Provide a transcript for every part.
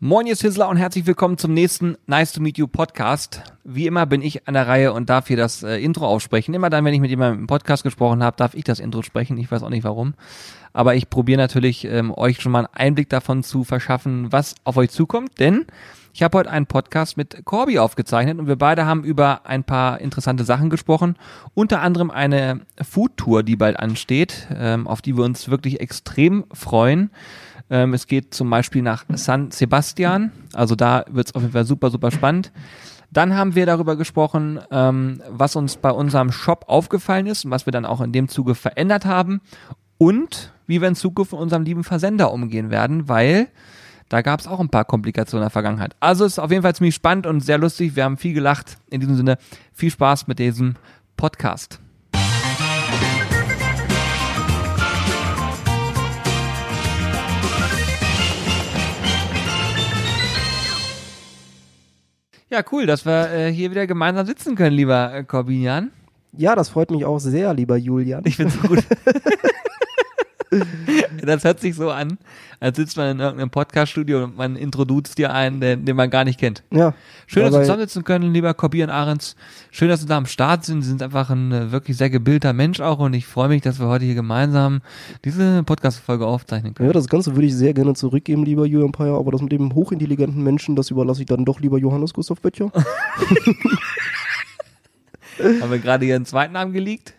Moin, ihr Sizzler und herzlich willkommen zum nächsten Nice to Meet You Podcast. Wie immer bin ich an der Reihe und darf hier das äh, Intro aufsprechen. Immer dann, wenn ich mit jemandem im Podcast gesprochen habe, darf ich das Intro sprechen. Ich weiß auch nicht warum. Aber ich probiere natürlich, ähm, euch schon mal einen Einblick davon zu verschaffen, was auf euch zukommt. Denn ich habe heute einen Podcast mit Corby aufgezeichnet und wir beide haben über ein paar interessante Sachen gesprochen. Unter anderem eine Food-Tour, die bald ansteht, ähm, auf die wir uns wirklich extrem freuen. Ähm, es geht zum Beispiel nach San Sebastian. Also da wird es auf jeden Fall super, super spannend. Dann haben wir darüber gesprochen, ähm, was uns bei unserem Shop aufgefallen ist und was wir dann auch in dem Zuge verändert haben. Und wie wir in Zukunft mit unserem lieben Versender umgehen werden, weil da gab es auch ein paar Komplikationen in der Vergangenheit. Also ist auf jeden Fall ziemlich spannend und sehr lustig. Wir haben viel gelacht. In diesem Sinne viel Spaß mit diesem Podcast. Ja, cool, dass wir äh, hier wieder gemeinsam sitzen können, lieber äh, Corbinian. Ja, das freut mich auch sehr, lieber Julian. Ich find's gut. das hört sich so an, als sitzt man in irgendeinem Podcaststudio und man introduziert dir einen, den, den man gar nicht kennt. Ja. Schön, dass wir zusammensitzen können, lieber Kobi und Ahrens. Schön, dass Sie da am Start sind. Sie sind einfach ein äh, wirklich sehr gebildeter Mensch auch und ich freue mich, dass wir heute hier gemeinsam diese Podcast-Folge aufzeichnen können. Ja, das Ganze würde ich sehr gerne zurückgeben, lieber Julian Peyer, aber das mit dem hochintelligenten Menschen, das überlasse ich dann doch lieber Johannes Gustav Böttcher. Haben wir gerade Ihren zweiten Namen geleakt?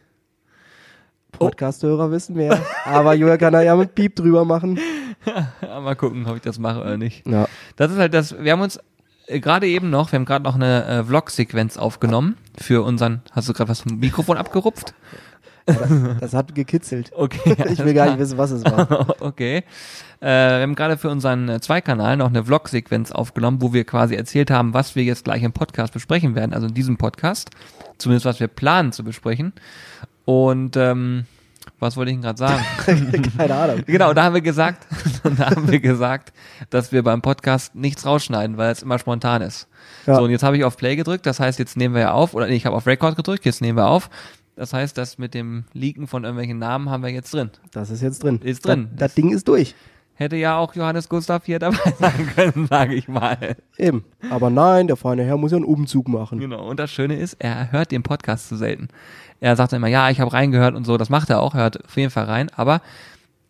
Podcast-Hörer wissen mehr. Aber Julian kann da ja mit Piep drüber machen. Ja, mal gucken, ob ich das mache oder nicht. Ja. Das ist halt das, wir haben uns äh, gerade eben noch, wir haben gerade noch eine äh, Vlog-Sequenz aufgenommen für unseren, hast du gerade was vom Mikrofon abgerupft? Das hat gekitzelt. Okay. Ich will gar nicht wissen, was es war. okay. Äh, wir haben gerade für unseren äh, Zweikanal noch eine Vlog-Sequenz aufgenommen, wo wir quasi erzählt haben, was wir jetzt gleich im Podcast besprechen werden, also in diesem Podcast. Zumindest was wir planen zu besprechen. Und ähm, was wollte ich denn gerade sagen? Keine Ahnung. Genau, da haben wir gesagt, da haben wir gesagt, dass wir beim Podcast nichts rausschneiden, weil es immer spontan ist. Ja. So, und jetzt habe ich auf Play gedrückt, das heißt, jetzt nehmen wir ja auf, oder nee, ich habe auf Record gedrückt, jetzt nehmen wir auf. Das heißt, das mit dem Leaken von irgendwelchen Namen haben wir jetzt drin. Das ist jetzt drin. Ist drin. Das, das Ding ist durch. Hätte ja auch Johannes Gustav hier dabei sein können, sage ich mal. Eben. Aber nein, der feine Herr muss ja einen Umzug machen. Genau. Und das Schöne ist, er hört den Podcast zu selten. Er sagt immer, ja, ich habe reingehört und so. Das macht er auch. Hört auf jeden Fall rein. Aber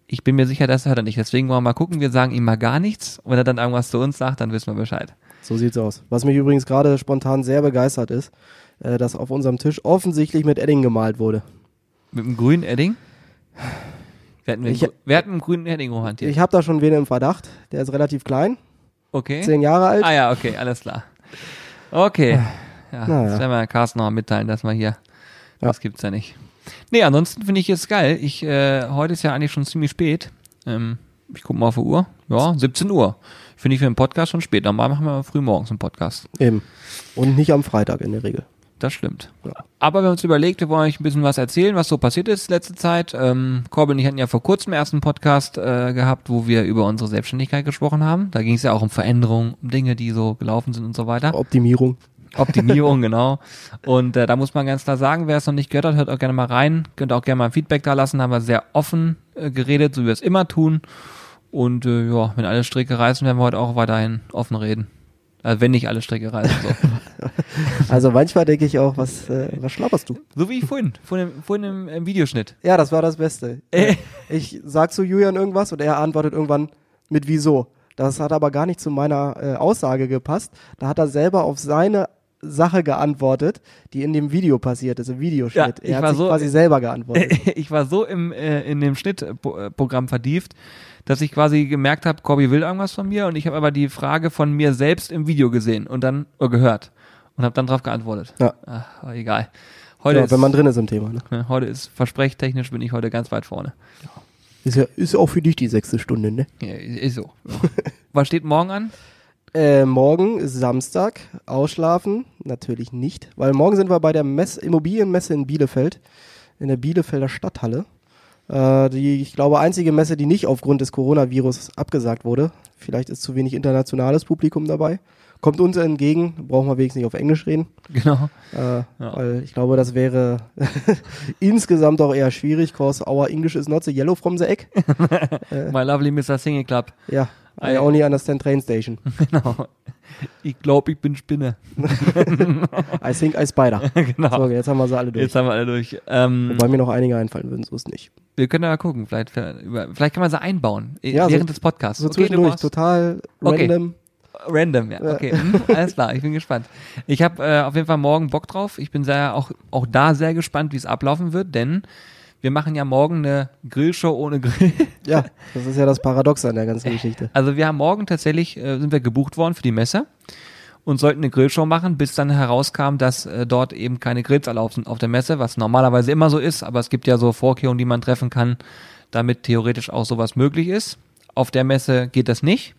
ich bin mir sicher, das hört er nicht. Deswegen wollen wir mal gucken. Wir sagen ihm mal gar nichts. Und wenn er dann irgendwas zu uns sagt, dann wissen wir Bescheid. So sieht's aus. Was mich übrigens gerade spontan sehr begeistert ist, äh, dass auf unserem Tisch offensichtlich mit Edding gemalt wurde. Mit dem grünen Edding. Wir hatten, Ich- wir hatten einen grünen Edding hantiert. Ich habe da schon wen im Verdacht. Der ist relativ klein, Okay. zehn Jahre alt. Ah ja, okay, alles klar. Okay. Ja, Naja. das werden wir Carsten noch mitteilen, dass wir hier. Ja. Das gibt's ja nicht. Nee, ansonsten finde ich es geil. Ich, äh, heute ist ja eigentlich schon ziemlich spät. Ähm, ich gucke mal auf die Uhr. Ja, 17 Uhr. Finde ich für einen Podcast schon spät. Normal machen wir früh morgens einen Podcast. Eben. Und nicht am Freitag in der Regel. Das stimmt. Ja. Aber wir haben uns überlegt, wir wollen euch ein bisschen was erzählen, was so passiert ist letzte Zeit. Ähm, Corbin und ich hatten ja vor kurzem erst einen Podcast äh, gehabt, wo wir über unsere Selbstständigkeit gesprochen haben. Da ging es ja auch um Veränderungen, um Dinge, die so gelaufen sind und so weiter. Optimierung. Optimierung, genau. Und äh, da muss man ganz klar sagen, wer es noch nicht gehört hat, hört auch gerne mal rein. Könnt auch gerne mal ein Feedback da lassen. Haben wir sehr offen äh, geredet, so wie wir es immer tun. Und äh, ja, wenn alle Stricke reißen, werden wir heute auch weiterhin offen reden. Also wenn nicht alle Stricke reißen. So, Also manchmal denke ich auch, was, äh, was schlapperst du? so wie ich vorhin, vorhin, im- vorhin im, im Videoschnitt. Ja, das war das Beste. Äh. Ich sag zu Julian irgendwas und er antwortet irgendwann mit wieso. Das hat aber gar nicht zu meiner äh, Aussage gepasst. Da hat er selber auf seine Sache geantwortet, die in dem Video passiert ist, im Videoschnitt. Ja, ich er hat war sich so- quasi selber geantwortet. ich war so im, äh, in dem Schnittprogramm vertieft, dass ich quasi gemerkt habe, Corby will irgendwas von mir und ich habe aber die Frage von mir selbst im Video gesehen und dann äh, gehört und habe dann drauf geantwortet. Ja. Ach, aber egal. Heute ja, ist, wenn man drin ist im Thema. Ne? heute ist versprechtechnisch bin ich heute ganz weit vorne. Ist ja ist ja auch für dich die sechste Stunde, ne? Ja, ist so. Was steht morgen an? Äh, morgen ist Samstag, ausschlafen, natürlich nicht, weil morgen sind wir bei der Mess Immobilienmesse in Bielefeld, in der Bielefelder Stadthalle. Äh, die, ich glaube, einzige Messe, die nicht aufgrund des Coronavirus abgesagt wurde. Vielleicht ist zu wenig internationales Publikum dabei. Kommt uns entgegen, brauchen wir wenigstens nicht auf Englisch reden. Genau. Äh, Weil ich glaube, das wäre insgesamt auch eher schwierig, cause our English is not the yellow from the egg. My lovely Mr. Single Club. Ja, I only understand train station. Genau. Ich glaube, ich bin Spinne. I think I spider. genau. So, jetzt haben wir sie alle durch. Jetzt haben wir alle durch. Ähm, Wobei mir noch einige einfallen würden, so ist nicht. Wir können ja mal gucken. Vielleicht, vielleicht kann man sie einbauen. Ja, so- während des Podcasts. So Okay, du zwischendurch, total Okay. random. Random, ja. Okay, hm, alles klar, ich bin gespannt. Ich habe äh, auf jeden Fall morgen Bock drauf. Ich bin sehr auch auch da sehr gespannt, wie es ablaufen wird, denn wir machen ja morgen eine Grillshow ohne Grill. Ja, das ist ja das Paradox an der ganzen Geschichte. Also wir haben morgen tatsächlich äh, sind wir gebucht worden für die Messe und sollten eine Grillshow machen, bis dann herauskam, dass äh, dort eben keine Grills erlaubt sind auf der Messe, was normalerweise immer so ist, aber es gibt ja so Vorkehrungen, die man treffen kann, damit theoretisch auch sowas möglich ist. Auf der Messe geht das nicht.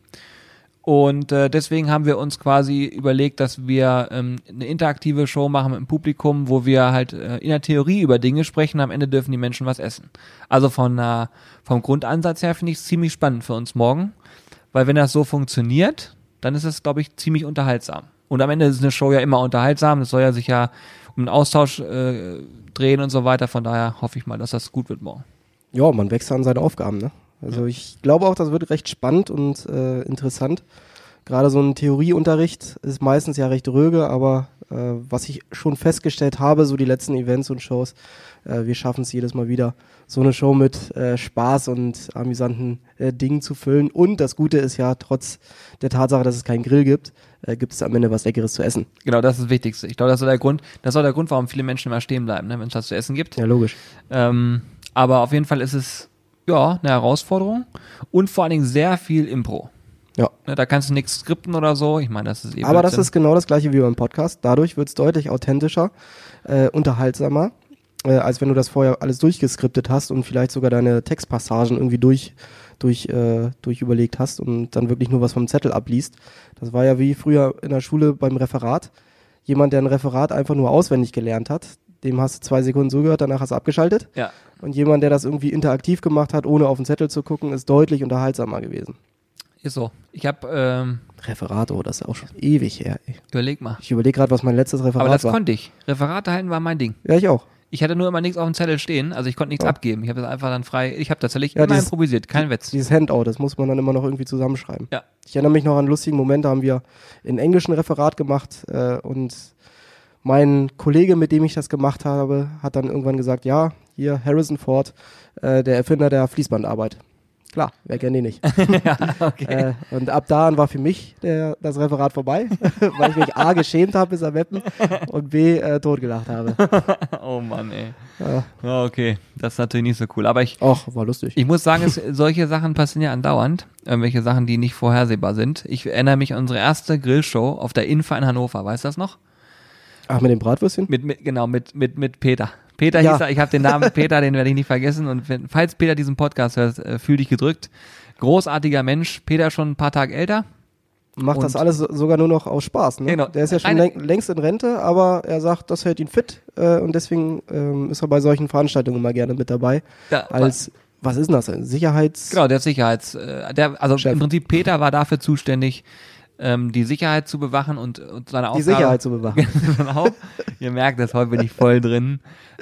Und äh, deswegen haben wir uns quasi überlegt, dass wir ähm, eine interaktive Show machen mit dem Publikum, wo wir halt äh, in der Theorie über Dinge sprechen, am Ende dürfen die Menschen was essen. Also von äh, vom Grundansatz her finde ich es ziemlich spannend für uns morgen, weil wenn das so funktioniert, dann ist es, glaube ich, ziemlich unterhaltsam. Und am Ende ist eine Show ja immer unterhaltsam, es soll ja sich ja um einen Austausch äh, drehen und so weiter, von daher hoffe ich mal, dass das gut wird morgen. Ja, man wächst an seine Aufgaben, ne? Also ich glaube auch, das wird recht spannend und äh, interessant. Gerade so ein Theorieunterricht ist meistens ja recht röge, aber was ich schon festgestellt habe, so die letzten Events und Shows, äh, wir schaffen es jedes Mal wieder, so eine Show mit äh, Spaß und amüsanten äh, Dingen zu füllen. Und das Gute ist ja, trotz der Tatsache, dass es keinen Grill gibt, äh, gibt es am Ende was Leckeres zu essen. Genau, das ist das Wichtigste. Ich glaube, das ist der Grund, das ist der Grund, warum viele Menschen immer stehen bleiben, ne, wenn es was zu essen gibt. Ja, logisch. Ähm, aber auf jeden Fall ist es ja eine Herausforderung und vor allen Dingen sehr viel Impro. Ja. Ne, da kannst du nichts skripten oder so. Ich meine, das ist eben. Aber das ist genau das gleiche wie beim Podcast. Dadurch wird es deutlich authentischer, äh, unterhaltsamer, äh, als wenn du das vorher alles durchgeskriptet hast und vielleicht sogar deine Textpassagen irgendwie durch, durch, äh, durch überlegt hast und dann wirklich nur was vom Zettel abliest. Das war ja wie früher in der Schule beim Referat. Jemand, der ein Referat einfach nur auswendig gelernt hat, dem hast du zwei Sekunden zugehört, danach hast du abgeschaltet. Ja. Und jemand, der das irgendwie interaktiv gemacht hat, ohne auf den Zettel zu gucken, ist deutlich unterhaltsamer gewesen. Ist so. Ich habe ähm, Referat, oh, das ist auch schon ewig her. ey. überleg mal. Ich überlege gerade, was mein letztes Referat Aber das war. konnte ich. Referate halten war mein Ding. Ja, ich auch. Ich hatte nur immer nichts auf dem Zettel stehen, also ich konnte nichts Ja. abgeben. Ich habe das einfach dann frei. Ich habe tatsächlich Ja, immer dieses- improvisiert, kein Witz. Dieses Handout, das muss man dann immer noch irgendwie zusammenschreiben. Ja. Ich erinnere mich noch an einen lustigen Moment, da haben wir in Englisch ein Referat gemacht äh, und mein Kollege, mit dem ich das gemacht habe, hat dann irgendwann gesagt, ja, hier Harrison Ford, äh, der Erfinder der Fließbandarbeit. Klar, wer kennt ihn nicht. ja, okay. äh, und ab da an war für mich der, das Referat vorbei, weil ich mich A geschämt habe bis am Weppen und B äh, totgelacht habe. oh Mann, ey. Ja. Ja, okay. Das ist natürlich nicht so cool. Aber ich, Och, war lustig. ich muss sagen, es, solche Sachen passieren ja andauernd. Irgendwelche Sachen, die nicht vorhersehbar sind. Ich erinnere mich an unsere erste Grillshow auf der Infa in Hannover. Weißt du das noch? Ach, mit dem Bratwürstchen? Mit, mit genau, mit, mit, mit Peter. Peter Ja. hieß er, ich habe den Namen Peter, den werde ich nicht vergessen. Und wenn, falls Peter diesen Podcast hört, äh, fühl dich gedrückt. Großartiger Mensch. Peter schon ein paar Tage älter. Macht das Und- alles so- sogar nur noch aus Spaß. Ne? Genau. Der ist ja schon Eine- läng längst in Rente, aber er sagt, das hält ihn fit äh, und deswegen ähm, ist er bei solchen Veranstaltungen immer gerne mit dabei. Ja, Als, was ist denn das? Sicherheits... Genau, der Sicherheits, äh, der, also Chef. im Prinzip Peter war dafür zuständig, ähm, die Sicherheit zu bewachen und, und seine Aufgabe. Die Sicherheit zu bewachen. genau. Ihr merkt das, heute bin ich voll drin.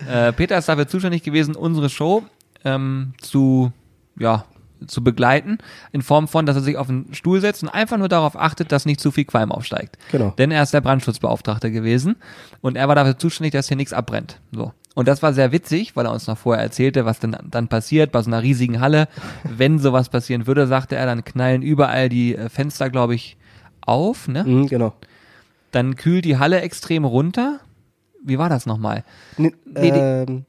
Äh, Peter ist dafür zuständig gewesen, unsere Show ähm, zu, ja, zu begleiten, in Form von, dass er sich auf einen Stuhl setzt und einfach nur darauf achtet, dass nicht zu viel Qualm aufsteigt. Genau. Denn er ist der Brandschutzbeauftragte gewesen und er war dafür zuständig, dass hier nichts abbrennt. So. Und das war sehr witzig, weil er uns noch vorher erzählte, was denn dann passiert bei so einer riesigen Halle. Wenn sowas passieren würde, sagte er, dann knallen überall die äh, Fenster, glaube ich, auf, ne? Mhm, genau. Dann kühlt die Halle extrem runter. Wie war das nochmal? Nee, ähm,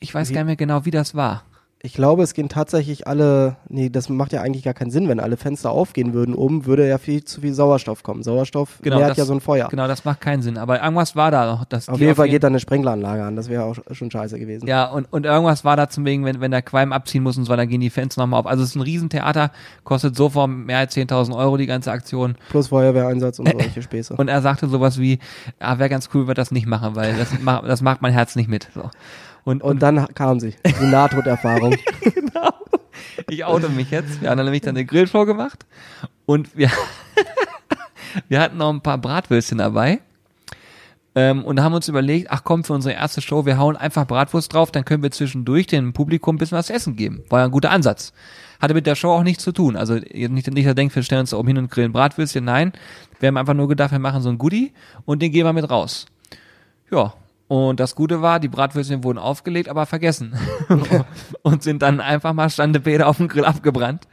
Ich weiß gar nicht mehr genau, wie das war. Ich glaube, es gehen tatsächlich alle, nee, das macht ja eigentlich gar keinen Sinn, wenn alle Fenster aufgehen würden oben, würde ja viel zu viel Sauerstoff kommen. Sauerstoff Genau, nährt das- ja so ein Feuer. Genau, das macht keinen Sinn. Aber irgendwas war da noch. Dass Auf jeden Fall geht da eine Sprenkleranlage an, das wäre auch schon scheiße gewesen. Ja, und, und irgendwas war da zum wegen, wenn, wenn der Qualm abziehen muss und so, dann gehen die Fenster nochmal auf. Also es ist ein Riesentheater, kostet sofort mehr als 10.000 Euro die ganze Aktion. Plus Feuerwehreinsatz und solche Späße. Und er sagte sowas wie, ja, wäre ganz cool, wenn wir das nicht machen, weil das, das macht mein Herz nicht mit. So. Und, Und dann kam sie, die Nahtoderfahrung. ich oute mich jetzt. Wir haben nämlich dann eine Grillshow gemacht und wir, wir hatten noch ein paar Bratwürstchen dabei. Ähm, und da haben uns überlegt, ach komm, für unsere erste Show, wir hauen einfach Bratwurst drauf, dann können wir zwischendurch dem Publikum ein bisschen was zu essen geben. War ja ein guter Ansatz. Hatte mit der Show auch nichts zu tun. Also nicht, nicht denkt, wir stellen uns da oben hin und grillen Bratwürstchen. Nein, wir haben einfach nur gedacht, wir machen so ein Goodie und den gehen wir mit raus. Ja, und das Gute war, die Bratwürstchen wurden aufgelegt, aber vergessen. und sind dann einfach mal Standepede auf dem Grill abgebrannt.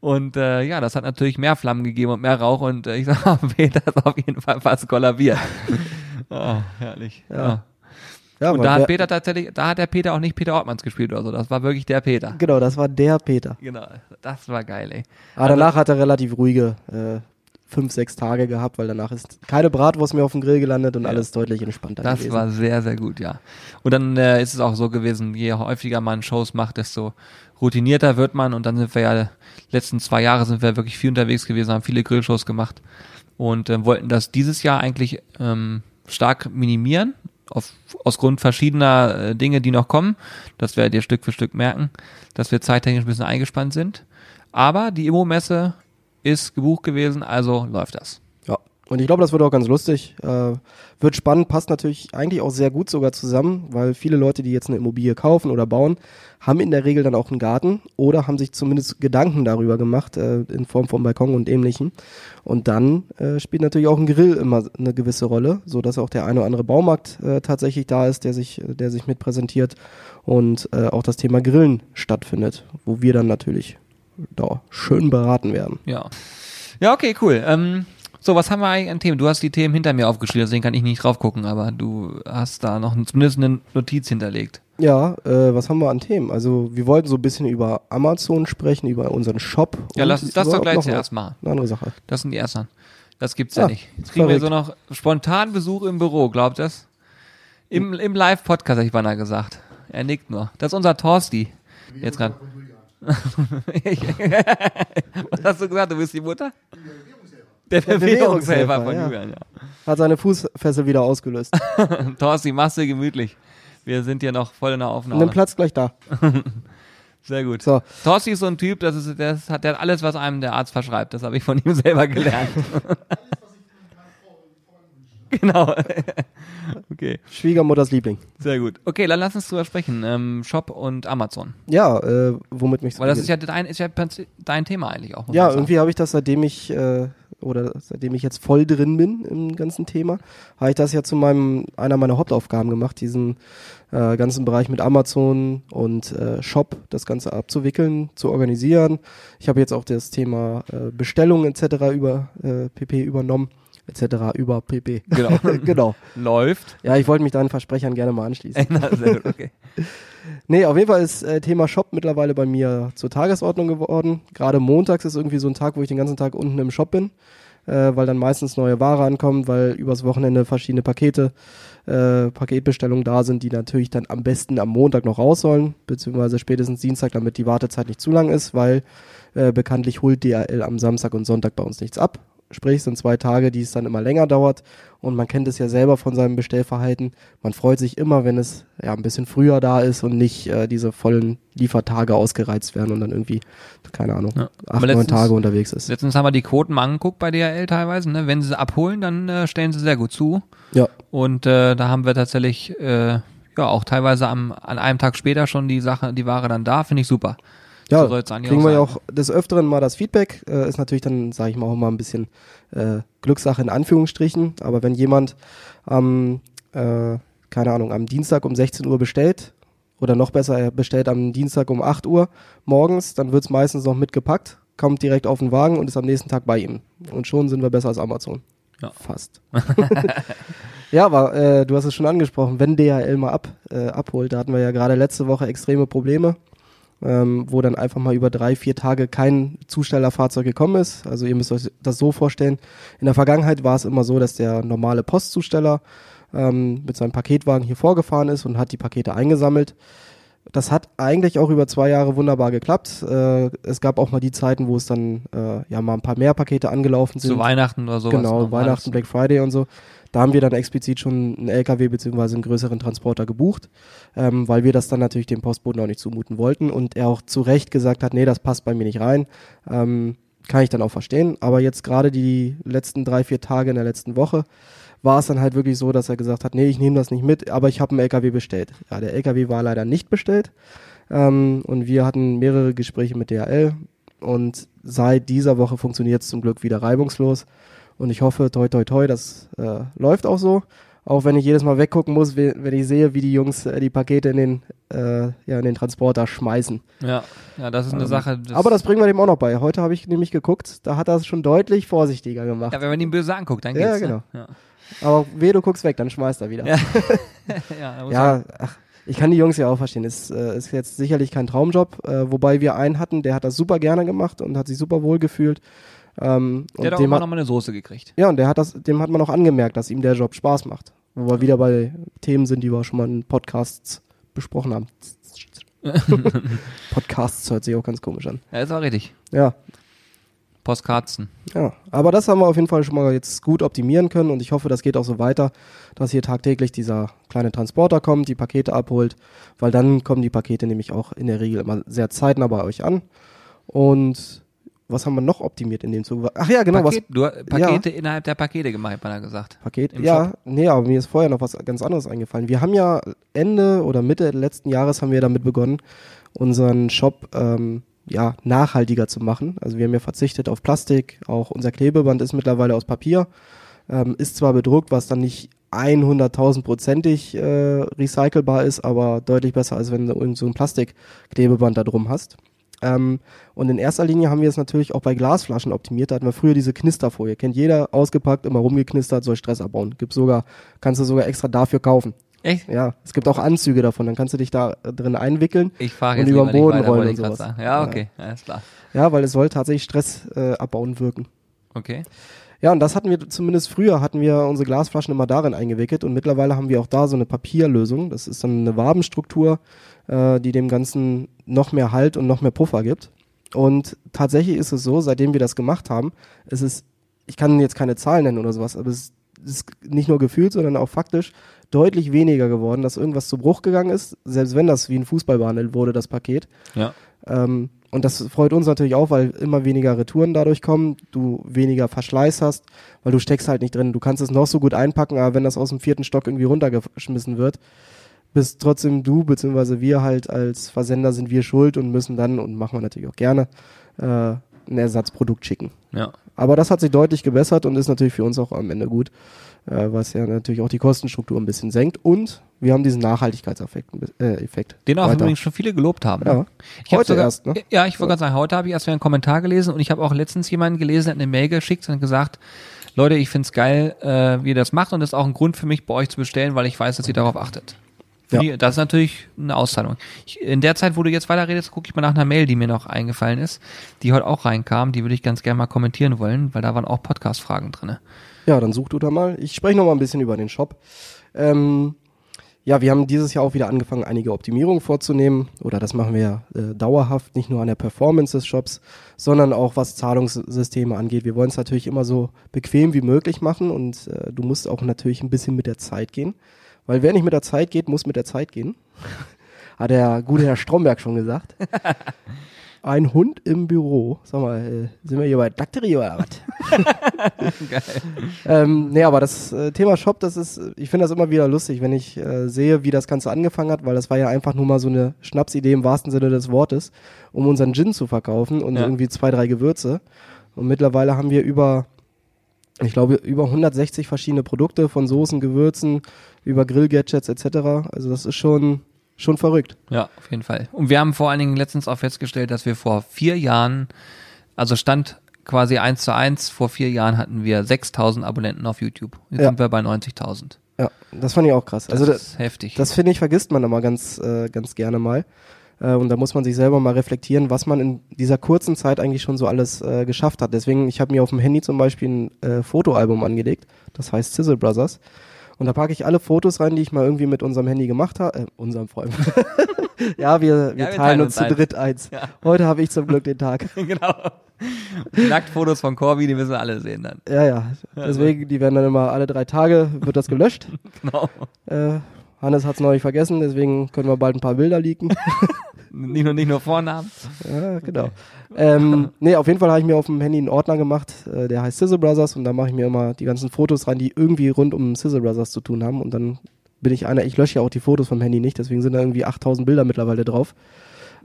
Und äh, ja, das hat natürlich mehr Flammen gegeben und mehr Rauch und äh, ich sag mal, Peter ist auf jeden Fall fast kollabiert. oh, herrlich. Ja. Ja. Ja, Und da hat Peter tatsächlich, da hat der Peter auch nicht Peter Ortmanns gespielt oder so. Das war wirklich der Peter. Genau, das war der Peter. Genau, das war geil, ey. Aber danach hat er relativ ruhige äh, fünf, sechs Tage gehabt, weil danach ist keine Bratwurst mehr auf dem Grill gelandet und Ja. alles deutlich entspannter Das gewesen. war sehr, sehr gut, ja. Und dann äh, ist es auch so gewesen, je häufiger man Shows macht, desto routinierter wird man. Und dann sind wir ja, letzten zwei Jahre sind wir wirklich viel unterwegs gewesen, haben viele Grillshows gemacht und äh, wollten das dieses Jahr eigentlich ähm, stark minimieren. Auf, aus Grund verschiedener äh, Dinge, die noch kommen. Das werdet ihr Stück für Stück merken, dass wir zeittechnisch ein bisschen eingespannt sind. Aber die Immo-Messe ist gebucht gewesen, also läuft das. Ja, und ich glaube, das wird auch ganz lustig. Äh, wird spannend, passt natürlich eigentlich auch sehr gut sogar zusammen, weil viele Leute, die jetzt eine Immobilie kaufen oder bauen, haben in der Regel dann auch einen Garten oder haben sich zumindest Gedanken darüber gemacht, äh, in Form von Balkon und ähnlichem. Und dann äh, spielt natürlich auch ein Grill immer eine gewisse Rolle, so dass auch der eine oder andere Baumarkt äh, tatsächlich da ist, der sich, der sich mit präsentiert und äh, auch das Thema Grillen stattfindet, wo wir dann natürlich da schön beraten werden. Ja. Ja, okay, cool. Ähm, so, was haben wir eigentlich an Themen? Du hast die Themen hinter mir aufgeschrieben, deswegen kann ich nicht drauf gucken, aber du hast da noch zumindest eine Notiz hinterlegt. Ja, äh, was haben wir an Themen? Also wir wollten so ein bisschen über Amazon sprechen, über unseren Shop. Ja, und lass uns das doch gleich zuerst machen. Eine andere Sache. Das sind die ersten. Das gibt's ja Ah, nicht. Jetzt kriegen wir so noch spontan Besuch im Büro, glaubt das? Im, im Live-Podcast, hab ich beinahe gesagt. Er nickt nur. Das ist unser Torsti. Jetzt gerade. Was hast du gesagt? Du bist die Mutter? Der Bewegungshelfer von ja. Julian, ja. Hat seine Fußfessel wieder ausgelöst. Torsti, mach's dir gemütlich. Wir sind hier noch voll in der Aufnahme. dann Platz gleich da. Sehr gut. So, Torsti ist so ein Typ, das ist, das hat, der hat alles, was einem der Arzt verschreibt. Das habe ich von ihm selber gelernt. genau. okay, Schwiegermutters Liebling. sehr gut. Okay, dann lass uns drüber sprechen. Ähm, Shop und Amazon. Ja, äh, womit mich Weil das ist ja dein, ist ja dein Thema eigentlich auch. Ja, irgendwie habe ich das, seitdem ich äh, oder seitdem ich jetzt voll drin bin im ganzen Thema, habe ich das ja zu meinem einer meiner Hauptaufgaben gemacht, diesen äh, ganzen Bereich mit Amazon und äh, Shop das Ganze abzuwickeln, zu organisieren. Ich habe jetzt auch das Thema äh, Bestellungen etc. über äh, PP übernommen, etc. über PP. Genau. genau. Läuft. Ja, ich wollte mich deinen Versprechern gerne mal anschließen. Na, sehr gut, okay. Nee, auf jeden Fall ist äh, Thema Shop mittlerweile bei mir zur Tagesordnung geworden. Gerade montags ist irgendwie so ein Tag, wo ich den ganzen Tag unten im Shop bin, äh, weil dann meistens neue Ware ankommt, weil übers Wochenende verschiedene Pakete, äh, Paketbestellungen da sind, die natürlich dann am besten am Montag noch raus sollen, beziehungsweise spätestens Dienstag, damit die Wartezeit nicht zu lang ist, weil äh, bekanntlich holt DHL am Samstag und Sonntag bei uns nichts ab. Sprich, es sind zwei Tage, die es dann immer länger dauert. Und man kennt es ja selber von seinem Bestellverhalten. Man freut sich immer, wenn es ja ein bisschen früher da ist und nicht äh, diese vollen Liefertage ausgereizt werden und dann irgendwie, keine Ahnung, Ja. acht, Aber neun letztens- Tage unterwegs ist. Letztens haben wir die Quoten mal angeguckt bei DHL teilweise. Ne? Wenn sie sie abholen, dann äh, stellen sie sehr gut zu. Ja, Und äh, da haben wir tatsächlich äh, ja auch teilweise am, an einem Tag später schon die Sache, die Ware dann da. Finde ich super. Ja So kriegen wir ja auch des Öfteren mal das Feedback. Äh, ist natürlich dann, sage ich mal, auch mal ein bisschen äh, Glückssache in Anführungsstrichen. Aber wenn jemand am, äh, keine Ahnung, am Dienstag um 16 Uhr bestellt, oder noch besser, er bestellt am Dienstag um 8 Uhr morgens, dann wird's meistens noch mitgepackt, kommt direkt auf den Wagen und ist am nächsten Tag bei ihm. Und schon sind wir besser als Amazon. Ja. Fast. ja, aber äh, du hast es schon angesprochen, wenn DHL mal ab, äh, abholt, da hatten wir ja gerade letzte Woche extreme Probleme, ähm, wo dann einfach mal über drei, vier Tage kein Zustellerfahrzeug gekommen ist. Also ihr müsst euch das so vorstellen. In der Vergangenheit war es immer so, dass der normale Postzusteller ähm, mit seinem Paketwagen hier vorgefahren ist und hat die Pakete eingesammelt. Das hat eigentlich auch über zwei Jahre wunderbar geklappt. Äh, es gab auch mal die Zeiten, wo es dann äh, ja mal ein paar mehr Pakete angelaufen sind. Zu Weihnachten oder sowas. Genau, noch Weihnachten. Black Friday und so. Da haben wir dann explizit schon einen LKW beziehungsweise einen größeren Transporter gebucht, ähm, weil wir das dann natürlich dem Postboten auch nicht zumuten wollten und er auch zu Recht gesagt hat, nee, das passt bei mir nicht rein. Ähm, kann ich dann auch verstehen. Aber jetzt gerade die letzten drei, vier Tage in der letzten Woche war es dann halt wirklich so, dass er gesagt hat, nee, ich nehme das nicht mit, aber ich habe einen LKW bestellt. Ja, der LKW war leider nicht bestellt. Ähm, und wir hatten mehrere Gespräche mit DHL. Und seit dieser Woche funktioniert es zum Glück wieder reibungslos. Und ich hoffe, toi, toi, toi, das äh, läuft auch so. Auch wenn ich jedes Mal weggucken muss, wenn ich sehe, wie die Jungs äh, die Pakete in den, äh, ja, in den Transporter schmeißen. Ja, ja, das ist eine Ähm, Sache. Das Aber das bringen wir dem auch noch bei. Heute habe ich nämlich geguckt, da hat er es schon deutlich vorsichtiger gemacht. ja, wenn man ihn böse anguckt, dann Ja, geht's. genau. Ne? Ja, Aber weh, du guckst weg, dann schmeißt er wieder. ja. ja, Ja, ach, ich kann die Jungs ja auch verstehen. Es äh, ist jetzt sicherlich kein Traumjob, äh, wobei wir einen hatten, der hat das super gerne gemacht und hat sich super wohl gefühlt. Ähm, der hat auch immer hat, noch mal eine Soße gekriegt. ja, und der hat das, dem hat man auch angemerkt, dass ihm der Job Spaß macht. Wo wir wieder bei Themen sind, die wir schon mal in Podcasts besprochen haben. Podcasts hört sich auch ganz komisch an. Ja, ist auch richtig. Ja, Postkarzen. Ja, aber das haben wir auf jeden Fall schon mal jetzt gut optimieren können und ich hoffe, das geht auch so weiter, dass hier tagtäglich dieser kleine Transporter kommt, die Pakete abholt, weil dann kommen die Pakete nämlich auch in der Regel immer sehr zeitnah bei euch an. Und was haben wir noch optimiert in dem Zug? Ach ja, genau, Paket, du, Pakete innerhalb der Pakete gemacht, hat man da gesagt. was Paket? Ja, nee, aber mir ist vorher noch was ganz anderes eingefallen. Wir haben ja Ende oder Mitte letzten Jahres haben wir damit begonnen, unseren Shop ähm, ja, nachhaltiger zu machen. Also wir haben ja verzichtet auf Plastik, auch unser Klebeband ist mittlerweile aus Papier, ähm, ist zwar bedruckt, was dann nicht 100.000-prozentig äh, recycelbar ist, aber deutlich besser, als wenn du irgend so ein Plastikklebeband da drum hast. Ähm, und in erster Linie haben wir es natürlich auch bei Glasflaschen optimiert. Da hatten wir früher diese Knisterfolie. Kennt jeder, ausgepackt, immer rumgeknistert, soll Stress abbauen. Gibt sogar, kannst du sogar extra dafür kaufen. Echt? Ja, es gibt auch Anzüge davon, dann kannst du dich da äh, drin einwickeln. Ich fahre Und über den Boden weiter, rollen und sowas. Ja, okay, alles klar. Ja, weil es soll tatsächlich Stress äh, abbauen wirken. Okay. Ja, und das hatten wir zumindest früher, hatten wir unsere Glasflaschen immer darin eingewickelt und mittlerweile haben wir auch da so eine Papierlösung. Das ist dann eine Wabenstruktur, äh, die dem Ganzen noch mehr Halt und noch mehr Puffer gibt. Und tatsächlich ist es so, seitdem wir das gemacht haben, es ist, ich kann jetzt keine Zahlen nennen oder sowas, aber es ist nicht nur gefühlt, sondern auch faktisch deutlich weniger geworden, dass irgendwas zu Bruch gegangen ist, selbst wenn das wie ein Fußball behandelt wurde, das Paket. Ja. Ähm, und das freut uns natürlich auch, weil immer weniger Retouren dadurch kommen, du weniger Verschleiß hast, weil du steckst halt nicht drin. Du kannst es noch so gut einpacken, aber wenn das aus dem vierten Stock irgendwie runtergeschmissen wird, bist trotzdem du, beziehungsweise wir halt als Versender sind wir schuld und müssen dann, und machen wir natürlich auch gerne, äh, ein Ersatzprodukt schicken. Ja. Aber das hat sich deutlich gebessert und ist natürlich für uns auch am Ende gut, äh, was ja natürlich auch die Kostenstruktur ein bisschen senkt und wir haben diesen Nachhaltigkeitseffekt. Äh, Effekt Den auch weiter. übrigens schon viele gelobt haben. Ja. Ne? Ich hab Heute sogar, erst, ne? Ja, ich wollte gerade sagen, heute habe ich erst wieder einen Kommentar gelesen und ich habe auch letztens jemanden gelesen, der hat eine Mail geschickt und gesagt, Leute, ich find's geil, äh, wie ihr das macht und das ist auch ein Grund für mich, bei euch zu bestellen, weil ich weiß, dass ihr darauf achtet. Ja. Die, das ist natürlich eine Auszahlung. Ich, in der Zeit, wo du jetzt weiterredest, gucke ich mal nach einer Mail, die mir noch eingefallen ist, die heute auch reinkam. Die würde ich ganz gerne mal kommentieren wollen, weil da waren auch Podcast-Fragen drinne. Ja, dann such du da mal. Ich spreche noch mal ein bisschen über den Shop. Ähm, ja, wir haben dieses Jahr auch wieder angefangen, einige Optimierungen vorzunehmen. Oder das machen wir äh, dauerhaft, nicht nur an der Performance des Shops, sondern auch was Zahlungssysteme angeht. Wir wollen es natürlich immer so bequem wie möglich machen und äh, du musst auch natürlich ein bisschen mit der Zeit gehen. Weil wer nicht mit der Zeit geht, muss mit der Zeit gehen. Hat der gute Herr Stromberg schon gesagt. Ein Hund im Büro. Sag mal, äh, sind wir hier bei Dakterie oder was? Geil. Ähm, nee, aber das äh, Thema Shop, das ist, ich finde das immer wieder lustig, wenn ich äh, sehe, wie das Ganze angefangen hat, weil das war ja einfach nur mal so eine Schnapsidee im wahrsten Sinne des Wortes, um unseren Gin zu verkaufen und Ja. irgendwie zwei, drei Gewürze. Und mittlerweile haben wir über, ich glaube, über 160 verschiedene Produkte von Soßen, Gewürzen, über Grillgadgets etc. Also das ist schon, schon verrückt. Ja, auf jeden Fall. Und wir haben vor allen Dingen letztens auch festgestellt, dass wir vor vier Jahren, also stand quasi eins zu eins, vor vier Jahren hatten wir 6000 Abonnenten auf YouTube. Jetzt Ja. sind wir bei 90.000. Ja, das fand ich auch krass. Das also das, ist heftig. Das finde ich, vergisst man immer ganz, äh, ganz gerne mal. Äh, und da muss man sich selber mal reflektieren, was man in dieser kurzen Zeit eigentlich schon so alles äh, geschafft hat. Deswegen, ich habe mir auf dem Handy zum Beispiel ein äh, Fotoalbum angelegt, das heißt Sizzle Brothers. Und da packe ich alle Fotos rein, die ich mal irgendwie mit unserem Handy gemacht habe. Äh, unserem Freund. ja, wir, wir, wir teilen, teilen uns uns zu dritt eins. Ja. Heute habe ich zum Glück den Tag. genau. Die Nacktfotos von Corby, die müssen wir alle sehen dann. Ja, ja. Deswegen, die werden dann immer alle drei Tage, wird das gelöscht. Genau. Äh, Hannes hat es noch nicht vergessen, deswegen können wir bald ein paar Bilder leaken. Nicht, nur, nicht nur Vornamen. Ja, genau. ähm, nee, auf jeden Fall habe ich mir auf dem Handy einen Ordner gemacht, äh, der heißt Sizzle Brothers und da mache ich mir immer die ganzen Fotos rein, die irgendwie rund um Sizzle Brothers zu tun haben und dann bin ich einer, ich lösche ja auch die Fotos vom Handy nicht, deswegen sind da irgendwie 8000 Bilder mittlerweile drauf.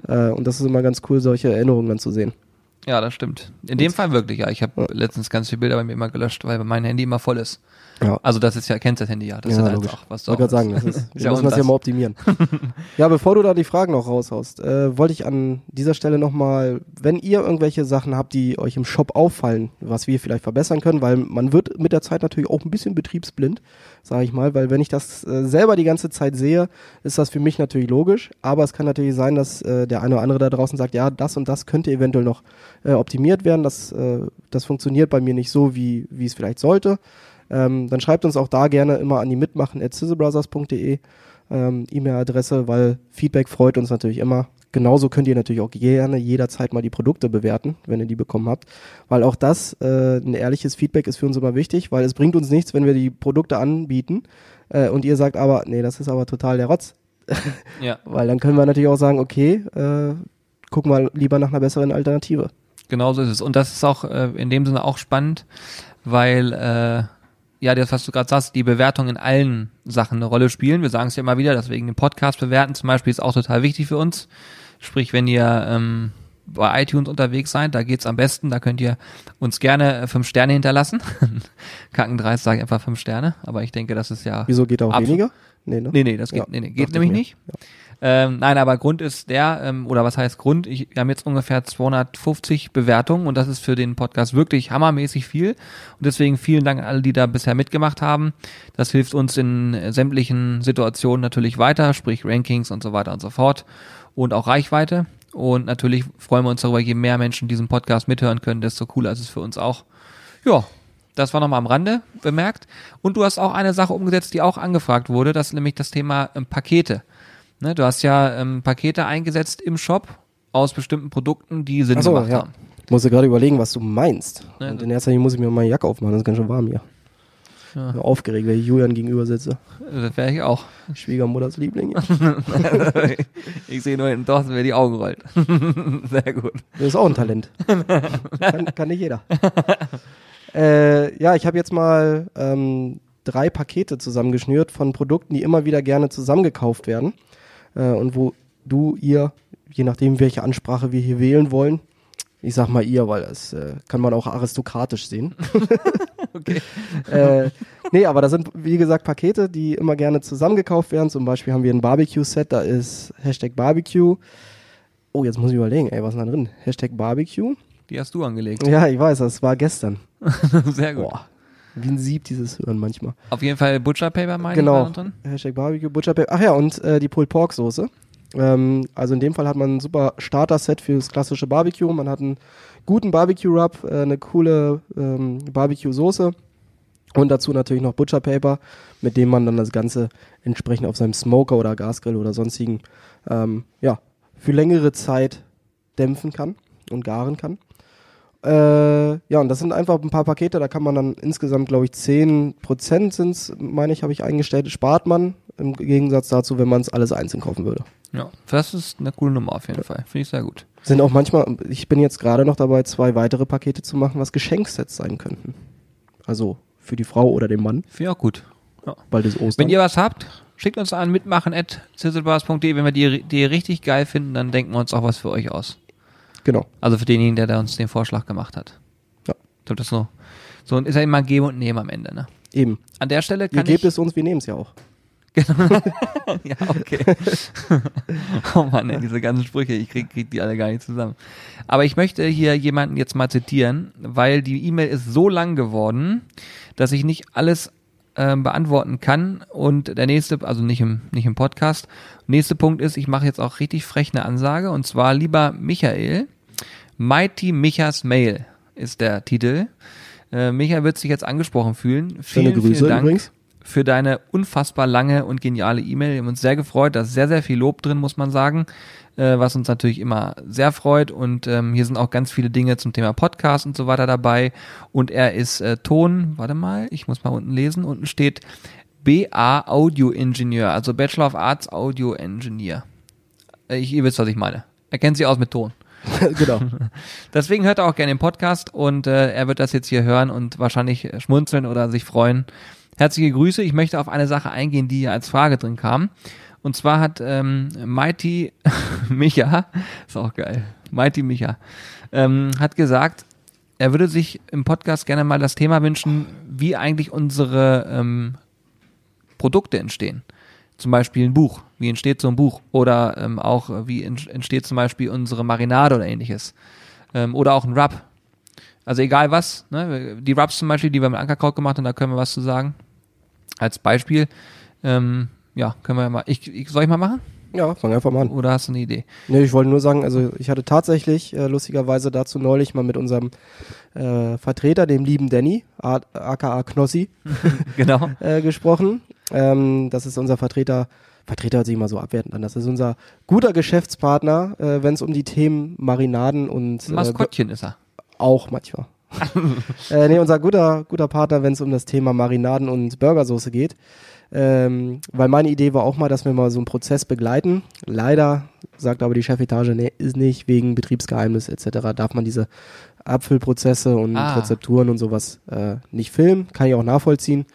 Äh, und das ist immer ganz cool, solche Erinnerungen dann zu sehen. Ja, das stimmt. In dem Fall wirklich, ja. Ich habe ja. letztens ganz viele Bilder bei mir immer gelöscht, weil mein Handy immer voll ist. Ja. Also das ist ja, kennst das Handy ja. Das ja, ist logisch. auch, was du Ich wollte gerade sagen, das ist, wir müssen das, das ja mal optimieren. ja, bevor du da die Fragen noch raushaust, äh, wollte ich an dieser Stelle nochmal, wenn ihr irgendwelche Sachen habt, die euch im Shop auffallen, was wir vielleicht verbessern können, weil man wird mit der Zeit natürlich auch ein bisschen betriebsblind, sage ich mal, weil wenn ich das äh, selber die ganze Zeit sehe, ist das für mich natürlich logisch, aber es kann natürlich sein, dass äh, der eine oder andere da draußen sagt, ja, das und das könnte eventuell noch äh, optimiert werden, das, äh, das funktioniert bei mir nicht so, wie, wie es vielleicht sollte ähm, dann schreibt uns auch da gerne immer an die mitmachen at sizzlebrothers.de ähm, E-Mail-Adresse, weil Feedback freut uns natürlich immer. Genauso könnt ihr natürlich auch gerne jederzeit mal die Produkte bewerten, wenn ihr die bekommen habt, weil auch das äh, ein ehrliches Feedback ist für uns immer wichtig, weil es bringt uns nichts, wenn wir die Produkte anbieten äh, und ihr sagt aber, nee, das ist aber total der Rotz. ja. Weil dann können wir natürlich auch sagen, okay, äh, guck mal lieber nach einer besseren Alternative. Genauso ist es. Und das ist auch äh, in dem Sinne auch spannend, weil äh, ja, das, was du gerade sagst, die Bewertung in allen Sachen eine Rolle spielen. Wir sagen es ja immer wieder, deswegen den Podcast bewerten zum Beispiel ist auch total wichtig für uns. Sprich, wenn ihr ähm, bei iTunes unterwegs seid, da geht's am besten, da könnt ihr uns gerne äh, fünf Sterne hinterlassen. Kackendreist sage ich einfach fünf Sterne, aber ich denke, das ist ja. Wieso geht auch weniger? Nee, ne? nee, nee, das geht, ja, nee, nee, geht nämlich nicht. Ja. Ähm, nein, aber Grund ist der, ähm, oder was heißt Grund? Ich, wir haben jetzt ungefähr 250 Bewertungen und das ist für den Podcast wirklich hammermäßig viel. Und deswegen vielen Dank an alle, die da bisher mitgemacht haben. Das hilft uns in sämtlichen Situationen natürlich weiter, sprich Rankings und so weiter und so fort. Und auch Reichweite. Und natürlich freuen wir uns darüber, je mehr Menschen diesen Podcast mithören können, desto cooler ist es für uns auch. Ja, das war nochmal am Rande bemerkt. Und du hast auch eine Sache umgesetzt, die auch angefragt wurde, das ist nämlich das Thema ähm, Pakete. Ne, du hast ja ähm, Pakete eingesetzt im Shop aus bestimmten Produkten, die Sinn so, gemacht ja. haben. Ich muss gerade überlegen, was du meinst. Ne, Und in erster Linie muss ich mir meine Jacke aufmachen, das ist ganz schön warm hier. Ja. Aufgeregt, wenn ich Julian gegenüber sitze. Das wäre ich auch. Schwiegermutters Liebling. ich sehe nur hinten Thorsten, wer die Augen rollt. Sehr gut. Das ist auch ein Talent. kann, kann nicht jeder. äh, ja, ich habe jetzt mal ähm, drei Pakete zusammengeschnürt von Produkten, die immer wieder gerne zusammengekauft werden äh, und wo du, ihr, je nachdem, welche Ansprache wir hier wählen wollen, ich sag mal ihr, weil das äh, kann man auch aristokratisch sehen. okay. äh, nee, aber da sind, wie gesagt, Pakete, die immer gerne zusammengekauft werden. Zum Beispiel haben wir ein Barbecue-Set, da ist Hashtag Barbecue. Oh, jetzt muss ich überlegen, ey, was ist da drin? Hashtag Barbecue. Die hast du angelegt. Ja, ich weiß, das war gestern. Sehr gut. Boah, wie ein Sieb, dieses Hören manchmal. Auf jeden Fall Butcher Paper meine genau. ich drin. Hashtag Barbecue, Butcher Paper. Ach ja, und äh, die Pulled Pork Soße. Ähm, also in dem Fall hat man ein super Starter-Set fürs klassische Barbecue. Man hat einen guten Barbecue-Rub, äh, eine coole ähm, Barbecue-Soße und dazu natürlich noch Butcher Paper, mit dem man dann das Ganze entsprechend auf seinem Smoker oder Gasgrill oder sonstigen, ähm, ja, für längere Zeit dämpfen kann und garen kann. Äh, ja, und das sind einfach ein paar Pakete, da kann man dann insgesamt, glaube ich, 10% sind es, meine ich, habe ich eingestellt, spart man im Gegensatz dazu, wenn man es alles einzeln kaufen würde. Ja, das ist eine coole Nummer auf jeden ja. Fall. Finde ich sehr gut. Sind auch manchmal, ich bin jetzt gerade noch dabei, zwei weitere Pakete zu machen, was Geschenksets sein könnten. Also für die Frau oder den Mann. Finde ich auch gut. Ja. Bald ist Ostern. Wenn ihr was habt, schickt uns an mitmachen at sizzlebars.de. Wenn wir die, die richtig geil finden, dann denken wir uns auch was für euch aus. Genau. Also für denjenigen, der da uns den Vorschlag gemacht hat. Ja. Ich glaube, das so. So ist ja immer Geben und Nehmen am Ende, ne? Eben. An der Stelle kann Ihr gebt es uns, wir nehmen es ja auch. Genau. ja, okay. oh Mann, ey, diese ganzen Sprüche, ich krieg, krieg die alle gar nicht zusammen. Aber ich möchte hier jemanden jetzt mal zitieren, weil die E-Mail ist so lang geworden, dass ich nicht alles äh, beantworten kann. Und der nächste, also nicht im, nicht im Podcast, nächste Punkt ist, ich mache jetzt auch richtig frech eine Ansage. Und zwar, lieber Michael, Mighty Michas Mail ist der Titel. Äh, Micha wird sich jetzt angesprochen fühlen. Vielen, Grüße vielen Dank übrigens. für deine unfassbar lange und geniale E-Mail. Wir haben uns sehr gefreut. Da ist sehr, sehr viel Lob drin, muss man sagen äh, was uns natürlich immer sehr freut. Und ähm, hier sind auch ganz viele Dinge zum Thema Podcast und so weiter dabei. Und er ist äh, Ton, warte mal, ich muss mal unten lesen. Unten steht BA Audio Engineer, also Bachelor of Arts Audio Engineer. Äh, Ich, ihr wisst, was ich meine. Er kennt sich aus mit Ton. genau. Deswegen hört er auch gerne den Podcast und äh, er wird das jetzt hier hören und wahrscheinlich schmunzeln oder sich freuen. Herzliche Grüße. Ich möchte auf eine Sache eingehen, die hier als Frage drin kam. Und zwar hat ähm, Mighty Micha, ist auch geil, Mighty Micha, ähm, hat gesagt, er würde sich im Podcast gerne mal das Thema wünschen, wie eigentlich unsere ähm, Produkte entstehen. Zum Beispiel ein Buch. Wie entsteht so ein Buch? Oder ähm, auch, wie ent- entsteht zum Beispiel unsere Marinade oder ähnliches. Ähm, oder auch ein Rub. Also egal was. Ne? Die Rubs zum Beispiel, die wir mit Ankerkraut gemacht haben, da können wir was zu sagen. Als Beispiel. Ähm, ja, können wir ja mal. Ich, ich, soll ich mal machen? Ja, fang einfach mal an. Oder hast du eine Idee? Nee, ich wollte nur sagen, also ich hatte tatsächlich äh, lustigerweise dazu neulich mal mit unserem äh, Vertreter, dem lieben Danny, A- aka Knossi, genau. äh, gesprochen. Ähm, das ist unser Vertreter, Vertreter hört sich immer so abwertend an, das ist unser guter Geschäftspartner, äh, wenn es um die Themen Marinaden und äh, Maskottchen ist er. auch manchmal. äh, nee, unser guter, guter Partner, wenn es um das Thema Marinaden und Burgersoße geht. Ähm, weil meine Idee war auch mal, dass wir mal so einen Prozess begleiten. Leider sagt aber die Chefetage, nee, ist nicht wegen Betriebsgeheimnis etc. darf man diese Abfüllprozesse und Ah. Rezepturen und sowas äh, nicht filmen. Kann ich auch nachvollziehen.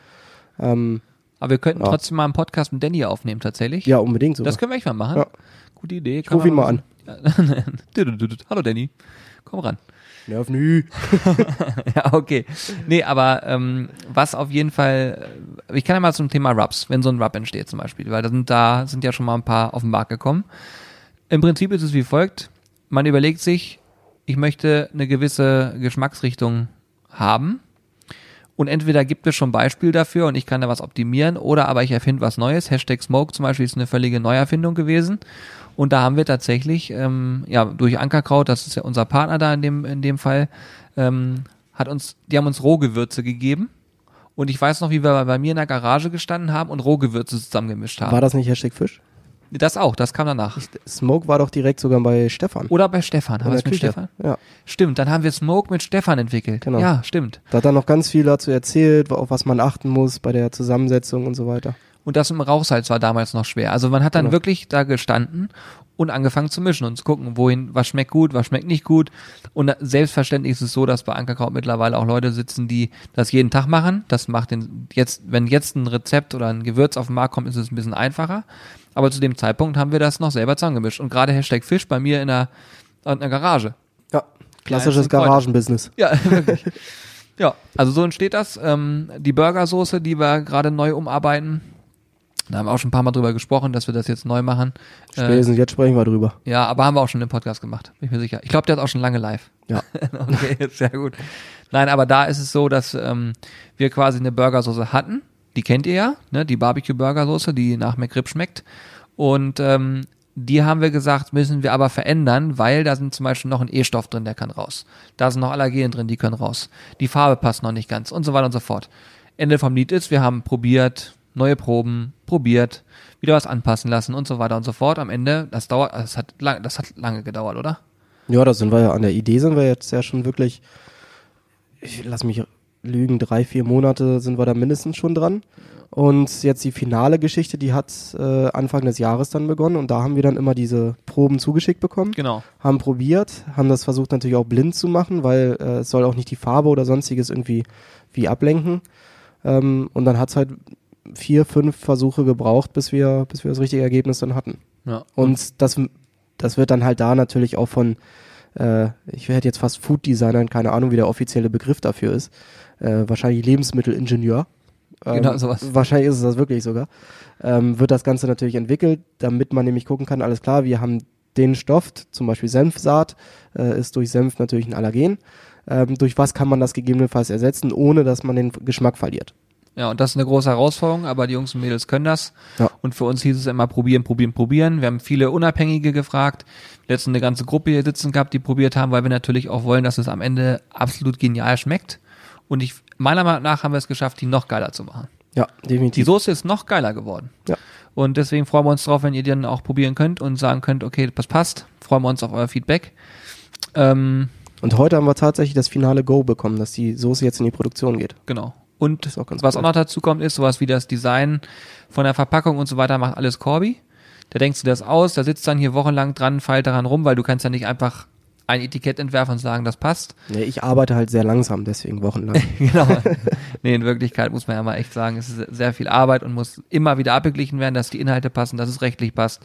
Ähm, Aber wir könnten Ja. trotzdem mal einen Podcast mit Danny aufnehmen, tatsächlich. ja, unbedingt sogar. Das können wir echt mal machen. Ja. Gute Idee. ich ruf ihn mal an. Hallo Danny. Komm ran. Nerv nü. ja, okay. Nee, aber ähm, was auf jeden Fall, äh, ich kann ja mal zum Thema Rubs, wenn so ein Rub entsteht zum Beispiel, weil da sind, da sind ja schon mal ein paar auf den Markt gekommen. Im Prinzip ist es wie folgt, man überlegt sich, ich möchte eine gewisse Geschmacksrichtung haben und entweder gibt es schon Beispiel dafür und ich kann da was optimieren oder aber ich erfinde was Neues. Hashtag Smoke zum Beispiel ist eine völlige Neuerfindung gewesen. Und da haben wir tatsächlich, ähm, ja, durch Ankerkraut, das ist ja unser Partner da in dem, in dem Fall, ähm, hat uns, die haben uns Rohgewürze gegeben. Und ich weiß noch, wie wir bei mir in der Garage gestanden haben und Rohgewürze zusammengemischt haben. War das nicht Hashtag Fisch? Das auch, das kam danach. Smoke war doch direkt sogar bei Stefan. Oder bei Stefan. Haben wir es mit Küche. Stefan? Ja. Stimmt, dann haben wir Smoke mit Stefan entwickelt. Genau. Ja, stimmt. Da hat er noch ganz viel dazu erzählt, auf was man achten muss bei der Zusammensetzung und so weiter. Und das im Rauchsalz war damals noch schwer. Also man hat dann Genau. wirklich da gestanden und angefangen zu mischen und zu gucken, wohin, was schmeckt gut, was schmeckt nicht gut. Und selbstverständlich ist es so, dass bei Ankerkraut mittlerweile auch Leute sitzen, die das jeden Tag machen. Das macht den, jetzt, wenn jetzt ein Rezept oder ein Gewürz auf den Markt kommt, ist es ein bisschen einfacher. Aber zu dem Zeitpunkt haben wir das noch selber zusammengemischt. Und gerade Hashtag Fisch bei mir in der, in der Garage. Ja, klassisches. Garagenbusiness. Ja, wirklich. ja, also so entsteht das. Ähm, die Burgersoße, die wir gerade neu umarbeiten, da haben wir auch schon ein paar Mal drüber gesprochen, dass wir das jetzt neu machen. Äh, Spätestens jetzt sprechen wir drüber. ja, aber haben wir auch schon im Podcast gemacht, bin ich mir sicher. Ich glaube, der hat auch schon lange live. Ja. okay, sehr gut. Nein, aber da ist es so, dass ähm, wir quasi eine Burgersoße hatten. Die kennt ihr ja, ne? die Barbecue-Burgersoße, die nach McRib schmeckt. Und ähm, die haben wir gesagt, müssen wir aber verändern, weil da sind zum Beispiel noch ein E-Stoff drin, der kann raus. Da sind noch Allergene drin, die können raus. Die Farbe passt noch nicht ganz und so weiter und so fort. Ende vom Lied ist, wir haben probiert, neue Proben, probiert, wieder was anpassen lassen und so weiter und so fort. Am Ende, das dauert, das hat, lang, das hat lange gedauert, oder? Ja, da sind wir ja an der Idee sind wir jetzt ja schon wirklich, ich lass mich lügen, drei, vier Monate sind wir da mindestens schon dran. Und jetzt die finale Geschichte, die hat äh, Anfang des Jahres dann begonnen und da haben wir dann immer diese Proben zugeschickt bekommen, Genau. haben probiert, haben das versucht natürlich auch blind zu machen, weil äh, es soll auch nicht die Farbe oder sonstiges irgendwie wie ablenken. Ähm, und dann hat's halt vier, fünf Versuche gebraucht, bis wir, bis wir das richtige Ergebnis dann hatten. Ja. Und das, das wird dann halt da natürlich auch von, äh, ich hätte jetzt fast Food Designern, keine Ahnung, wie der offizielle Begriff dafür ist. Äh, wahrscheinlich Lebensmittelingenieur. Ähm, Genau, sowas. Wahrscheinlich ist es das wirklich sogar. Ähm, wird das Ganze natürlich entwickelt, damit man nämlich gucken kann, alles klar, wir haben den Stoff, zum Beispiel Senfsaat, äh, ist durch Senf natürlich ein Allergen. Ähm, durch was kann man das gegebenenfalls ersetzen, ohne dass man den Geschmack verliert? Ja, und das ist eine große Herausforderung, aber die Jungs und Mädels können das. Ja. Und für uns hieß es immer probieren, probieren, probieren. Wir haben viele Unabhängige gefragt. Letztens eine ganze Gruppe hier sitzen gehabt, die probiert haben, weil wir natürlich auch wollen, dass es am Ende absolut genial schmeckt. Und ich, meiner Meinung nach haben wir es geschafft, die noch geiler zu machen. Ja, Die definitiv. Soße ist noch geiler geworden. Ja. Und deswegen freuen wir uns drauf, wenn ihr die dann auch probieren könnt und sagen könnt, okay, das passt. Freuen wir uns auf euer Feedback. Ähm, Und heute haben wir tatsächlich das finale Go bekommen, dass die Soße jetzt in die Produktion geht. Genau. Und was cool. auch noch dazu kommt, ist sowas wie das Design von der Verpackung und so weiter macht alles Corby. der denkst du das aus, der sitzt dann hier wochenlang dran, feilt daran rum, weil du kannst ja nicht einfach ein Etikett entwerfen und sagen, das passt. Nee, ich arbeite halt sehr langsam, deswegen wochenlang. genau. Nee, in Wirklichkeit muss man ja mal echt sagen, es ist sehr viel Arbeit und muss immer wieder abgeglichen werden, dass die Inhalte passen, dass es rechtlich passt.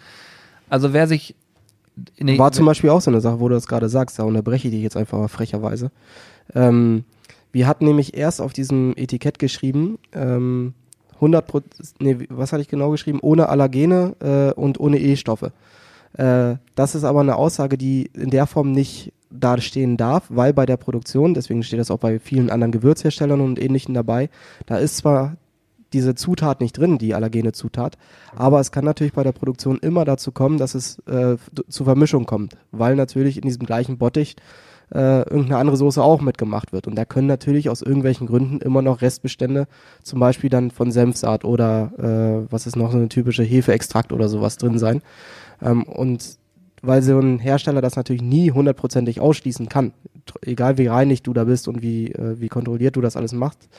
Also wer sich War zum Beispiel auch so eine Sache, wo du das gerade sagst, da unterbreche ich dich jetzt einfach mal frecherweise. Ähm, wir hatten nämlich erst auf diesem Etikett geschrieben, ähm, 100 nee, was hatte ich genau geschrieben? Ohne Allergene äh, und ohne E-Stoffe. Äh, das ist aber eine Aussage, die in der Form nicht da stehen darf, weil bei der Produktion, deswegen steht das auch bei vielen anderen Gewürzherstellern und ähnlichen dabei, da ist zwar diese Zutat nicht drin, die allergene Zutat. Aber es kann natürlich bei der Produktion immer dazu kommen, dass es äh, zu Vermischung kommt, weil natürlich in diesem gleichen Bottich äh, irgendeine andere Soße auch mitgemacht wird. Und da können natürlich aus irgendwelchen Gründen immer noch Restbestände, zum Beispiel dann von Senfsaat oder äh, was ist noch so eine typische Hefeextrakt oder sowas drin sein. Ähm, und weil so ein Hersteller das natürlich nie hundertprozentig ausschließen kann, egal wie reinig du da bist und wie, äh, wie kontrolliert du das alles machst,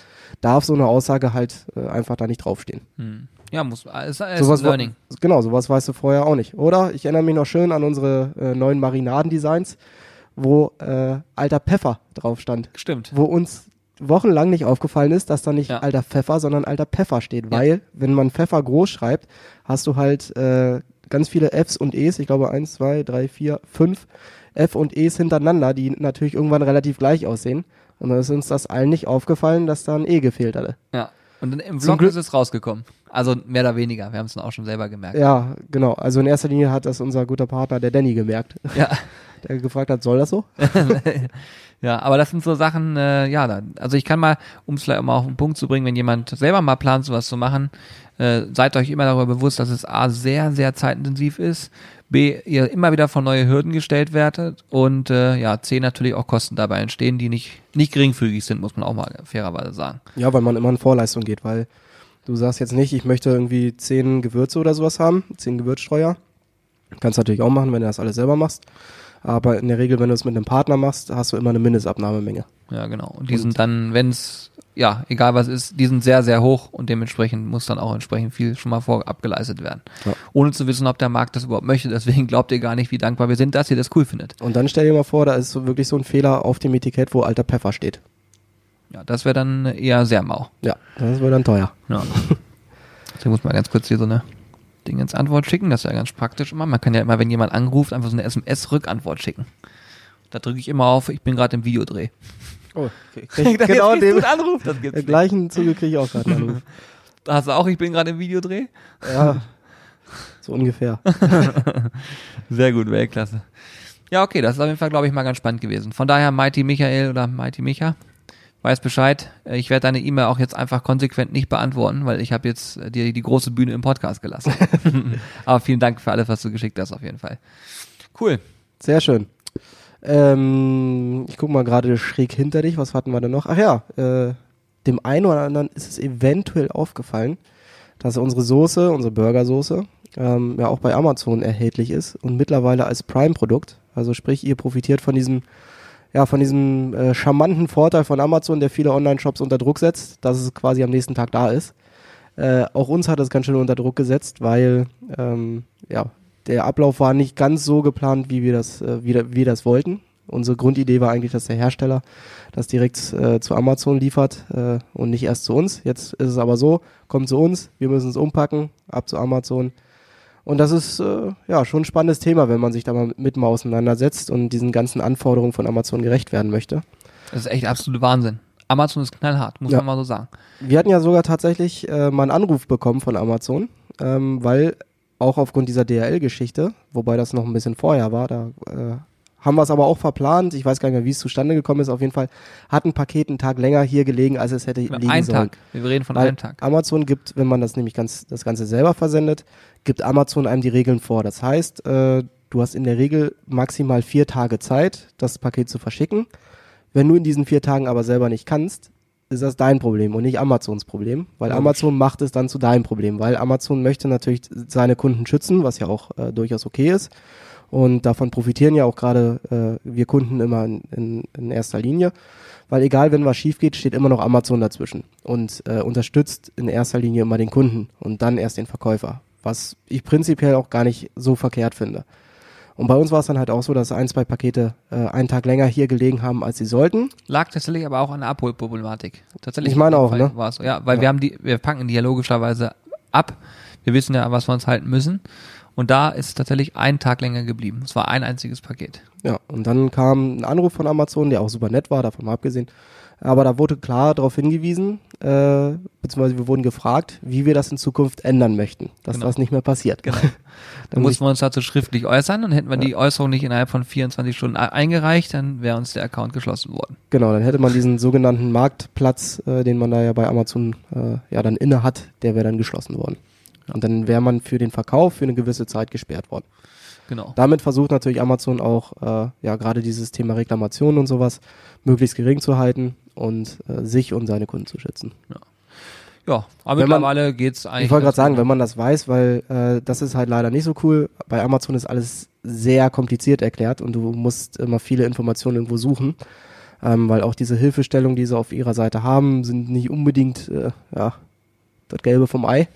darf so eine Aussage halt äh, einfach da nicht draufstehen. Hm. Ja, muss, ist, ist sowas Learning. Genau, sowas weißt du vorher auch nicht. Oder ich erinnere mich noch schön an unsere äh, neuen Marinadendesigns, wo äh, alter Pfeffer drauf stand. Stimmt. Wo uns wochenlang nicht aufgefallen ist, dass da nicht ja. alter Pfeffer, sondern alter Pfeffer steht. Ja. Weil, wenn man Pfeffer groß schreibt, hast du halt äh, ganz viele Fs und Es, ich glaube eins, zwei, drei, vier, fünf F und Es hintereinander, die natürlich irgendwann relativ gleich aussehen. Und dann ist uns das allen nicht aufgefallen, dass da ein E gefehlt hatte. Ja. Und dann im Vlog ist es rausgekommen. Also mehr oder weniger. Wir haben es dann auch schon selber gemerkt. Ja, genau. Also in erster Linie hat das unser guter Partner, der Danny, gemerkt. Ja. Der gefragt hat, soll das so? ja, aber das sind so Sachen, äh, ja, da, also ich kann mal, um es vielleicht mal auf den Punkt zu bringen, wenn jemand selber mal plant, sowas zu machen, äh, seid euch immer darüber bewusst, dass es A, sehr, sehr zeitintensiv ist, B, ihr immer wieder vor neue Hürden gestellt werdet und äh, ja, C, natürlich auch Kosten dabei entstehen, die nicht, nicht geringfügig sind, muss man auch mal fairerweise sagen. Ja, weil man immer in Vorleistung geht, weil du sagst jetzt nicht, ich möchte irgendwie zehn Gewürze oder sowas haben, zehn Gewürzstreuer. Kannst natürlich auch machen, wenn du das alles selber machst. Aber in der Regel, wenn du es mit einem Partner machst, hast du immer eine Mindestabnahmemenge. Ja, genau. Und die und sind dann, wenn es ja, egal was ist, die sind sehr, sehr hoch und dementsprechend muss dann auch entsprechend viel schon mal vorab geleistet werden. Ja. Ohne zu wissen, ob der Markt das überhaupt möchte. Deswegen glaubt ihr gar nicht, wie dankbar wir sind, dass ihr das cool findet. Und dann stell dir mal vor, da ist so wirklich so ein Fehler auf dem Etikett, wo alter Pfeffer steht. Ja, das wäre dann eher sehr mau. Ja, das wäre dann teuer. Ja. Deswegen muss man ganz kurz hier so eine Ding ins Antwort schicken. Das ist ja ganz praktisch immer. Man kann ja immer, wenn jemand anruft, einfach so eine SMS-Rückantwort schicken. Da drücke ich immer auf, ich bin gerade im Videodreh. Oh, okay. Krieg, genau den Anruf. Das gibt's gleichen Zuge kriege ich auch gerade einen Anruf. Da hast du auch, ich bin gerade im Videodreh? Ja, so ungefähr. Sehr gut, Weltklasse. Ja, okay, das ist auf jeden Fall, glaube ich, mal ganz spannend gewesen. Von daher, Mighty Michael oder Mighty Micha, weiß Bescheid. Ich werde deine E-Mail auch jetzt einfach konsequent nicht beantworten, weil ich habe jetzt dir die, die große Bühne im Podcast gelassen. Aber vielen Dank für alles, was du geschickt hast, auf jeden Fall. Cool. Sehr schön. Ähm, ich gucke mal gerade schräg hinter dich. Was hatten wir denn noch? Ach ja, äh, dem einen oder anderen ist es eventuell aufgefallen, dass unsere Soße, unsere Burgersoße, ähm, ja auch bei Amazon erhältlich ist und mittlerweile als Prime-Produkt. Also sprich, ihr profitiert von diesem, ja, von diesem äh, charmanten Vorteil von Amazon, der viele Online-Shops unter Druck setzt, dass es quasi am nächsten Tag da ist. Äh, auch uns hat es ganz schön unter Druck gesetzt, weil ähm, ja, der Ablauf war nicht ganz so geplant, wie wir das, äh, wie, wir das wollten. Unsere Grundidee war eigentlich, dass der Hersteller das direkt äh, zu Amazon liefert äh, und nicht erst zu uns. Jetzt ist es aber so, kommt zu uns, wir müssen es umpacken, ab zu Amazon. Und das ist äh, ja schon ein spannendes Thema, wenn man sich da mal mit mal auseinandersetzt und diesen ganzen Anforderungen von Amazon gerecht werden möchte. Das ist echt absolute Wahnsinn. Amazon ist knallhart, muss ja. man mal so sagen. Wir hatten ja sogar tatsächlich äh, mal einen Anruf bekommen von Amazon, ähm, weil auch aufgrund dieser DHL-Geschichte, wobei das noch ein bisschen vorher war, da äh, haben wir es aber auch verplant. Ich weiß gar nicht mehr, wie es zustande gekommen ist. Auf jeden Fall hat ein Paket einen Tag länger hier gelegen, als es hätte liegen ein sollen. Tag. Wir reden von Weil einem Tag. Amazon gibt, wenn man das nämlich ganz das Ganze selber versendet, gibt Amazon einem die Regeln vor. Das heißt, äh, du hast in der Regel maximal vier Tage Zeit, das Paket zu verschicken. Wenn du in diesen vier Tagen aber selber nicht kannst, ist das dein Problem und nicht Amazons Problem, weil Amazon macht es dann zu deinem Problem, weil Amazon möchte natürlich seine Kunden schützen, was ja auch äh, durchaus okay ist. Und davon profitieren ja auch gerade äh, wir Kunden immer in, in, in erster Linie, weil egal, wenn was schief geht, steht immer noch Amazon dazwischen und äh, unterstützt in erster Linie immer den Kunden und dann erst den Verkäufer. Was ich prinzipiell auch gar nicht so verkehrt finde. Und bei uns war es dann halt auch so, dass ein, zwei Pakete äh, einen Tag länger hier gelegen haben, als sie sollten. Lag tatsächlich aber auch an der Abholproblematik. Tatsächlich. Ich meine auch, ne? War es so. Ja, weil Ja. wir haben die, wir packen die ja logischerweise ab. Wir wissen ja, was wir uns halten müssen. Und da ist tatsächlich ein Tag länger geblieben. Es war ein einziges Paket. Ja, und dann kam ein Anruf von Amazon, der auch super nett war, davon mal abgesehen. Aber da wurde klar darauf hingewiesen, äh, beziehungsweise wir wurden gefragt, wie wir das in Zukunft ändern möchten, dass Genau. das nicht mehr passiert. Genau. Da Dann mussten wir uns dazu schriftlich äußern und hätten wir die Äußerung nicht innerhalb von 24 Stunden e- eingereicht, dann wäre uns der Account geschlossen worden. Genau, dann hätte man diesen sogenannten Marktplatz, äh, den man da ja bei Amazon äh, ja dann inne hat, der wäre dann geschlossen worden. Und dann wäre man für den Verkauf für eine gewisse Zeit gesperrt worden. Genau. Damit versucht natürlich Amazon auch, äh, ja, gerade dieses Thema Reklamation und sowas möglichst gering zu halten und äh, sich und seine Kunden zu schützen. Ja, aber Wenn man- mittlerweile geht's eigentlich. Ich wollte gerade sagen, wenn man das weiß, weil äh, das ist halt leider nicht so cool. Bei Amazon ist alles sehr kompliziert erklärt und du musst immer viele Informationen irgendwo suchen, ähm, weil auch diese Hilfestellungen, die sie auf ihrer Seite haben, sind nicht unbedingt äh, ja das Gelbe vom Ei.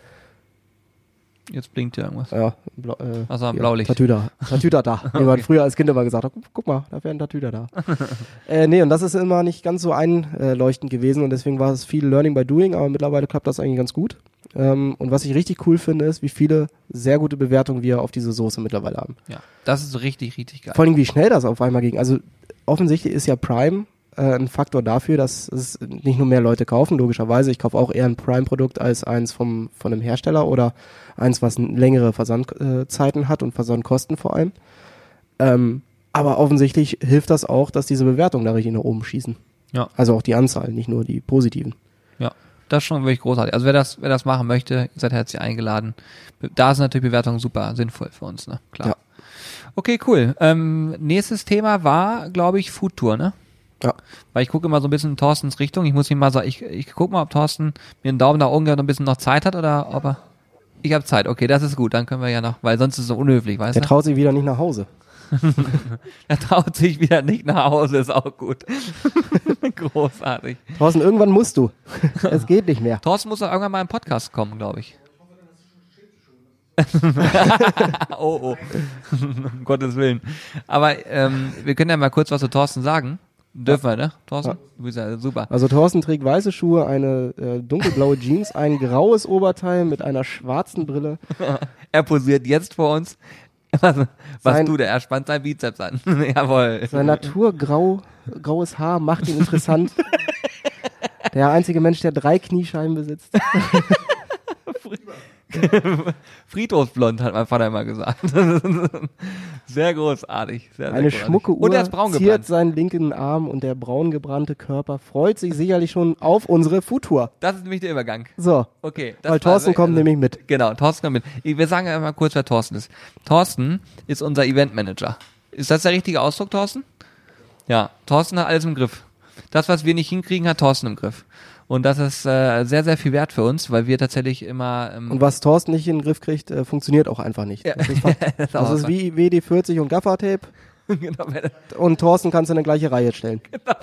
Jetzt blinkt ja irgendwas. Ja, blau, äh, Also ein ja, Blaulicht. Tatüda. Tatüda da. Wie man früher als Kind immer gesagt hat, guck, guck mal, da wäre ein Tatüda da. äh, nee, und das ist immer nicht ganz so einleuchtend gewesen und deswegen war es viel Learning by Doing, aber mittlerweile klappt das eigentlich ganz gut. Ähm, und was ich richtig cool finde, ist, wie viele sehr gute Bewertungen wir auf diese Soße mittlerweile haben. Ja, das ist richtig, richtig geil. Vor allem, wie schnell das auf einmal ging. Also offensichtlich ist ja Prime äh, ein Faktor dafür, dass es nicht nur mehr Leute kaufen, logischerweise. Ich kaufe auch eher ein Prime-Produkt als eins vom, von einem Hersteller oder eins, was längere Versandzeiten äh, hat und Versandkosten vor allem. Ähm, aber offensichtlich hilft das auch, dass diese Bewertungen da richtig nach oben schießen. Ja. Also auch die Anzahl, nicht nur die positiven. Ja, das ist schon wirklich großartig. Also wer das, wer das machen möchte, seid herzlich eingeladen. Da sind natürlich Bewertungen super sinnvoll für uns, ne? Klar. Ja. Okay, cool. Ähm, nächstes Thema war, glaube ich, Foodtour, ne? Ja. Weil ich gucke immer so ein bisschen in Thorstens Richtung. Ich muss ihm mal sagen, ich, ich gucke mal, ob Thorsten mir einen Daumen nach oben gibt und ein bisschen noch Zeit hat oder ob er. Ich habe Zeit, okay, das ist gut. Dann können wir ja noch, weil sonst ist es so unhöflich, weißt Der du? traut sich wieder nicht nach Hause. Er traut sich wieder nicht nach Hause, ist auch gut. Großartig. Draußen, irgendwann musst du. es geht nicht mehr. Thorsten muss doch irgendwann mal im Podcast kommen, glaube ich. oh, oh. um Gottes Willen. Aber ähm, wir können ja mal kurz was zu Thorsten sagen. Dürfen wir, ne? Thorsten? Ja. Super. Also Thorsten trägt weiße Schuhe, eine äh, dunkelblaue Jeans, ein graues Oberteil mit einer schwarzen Brille. Er posiert jetzt vor uns. Was, was Sein- tut er? Er spannt sein Bizeps an. Jawohl. Sein naturgrau, graues Haar macht ihn interessant. Der einzige Mensch, der drei Kniescheiben besitzt. Friedhofsblond, hat mein Vater immer gesagt. sehr großartig. Sehr, sehr Eine großartig. schmucke Uhr Und er ist braun ziert gebrannt. seinen linken Arm und der braun gebrannte Körper freut sich sicherlich schon auf unsere Foodtour. Das ist nämlich der Übergang. So, Okay. weil Thorsten kommt also- nämlich mit. Genau, Thorsten kommt mit. Wir sagen ja mal kurz, wer Thorsten ist. Thorsten ist unser Eventmanager. Ist das der richtige Ausdruck, Thorsten? Ja, Thorsten hat alles im Griff. Das, was wir nicht hinkriegen, hat Thorsten im Griff. Und das ist äh, sehr, sehr viel wert für uns, weil wir tatsächlich immer. Ähm, Und was Thorsten nicht in den Griff kriegt, äh, funktioniert auch einfach nicht. Das ist, Fakt. das ist auch das ist was. wie WD-40 und Gaffertape genau, und Thorsten kannst du in eine gleiche Reihe stellen.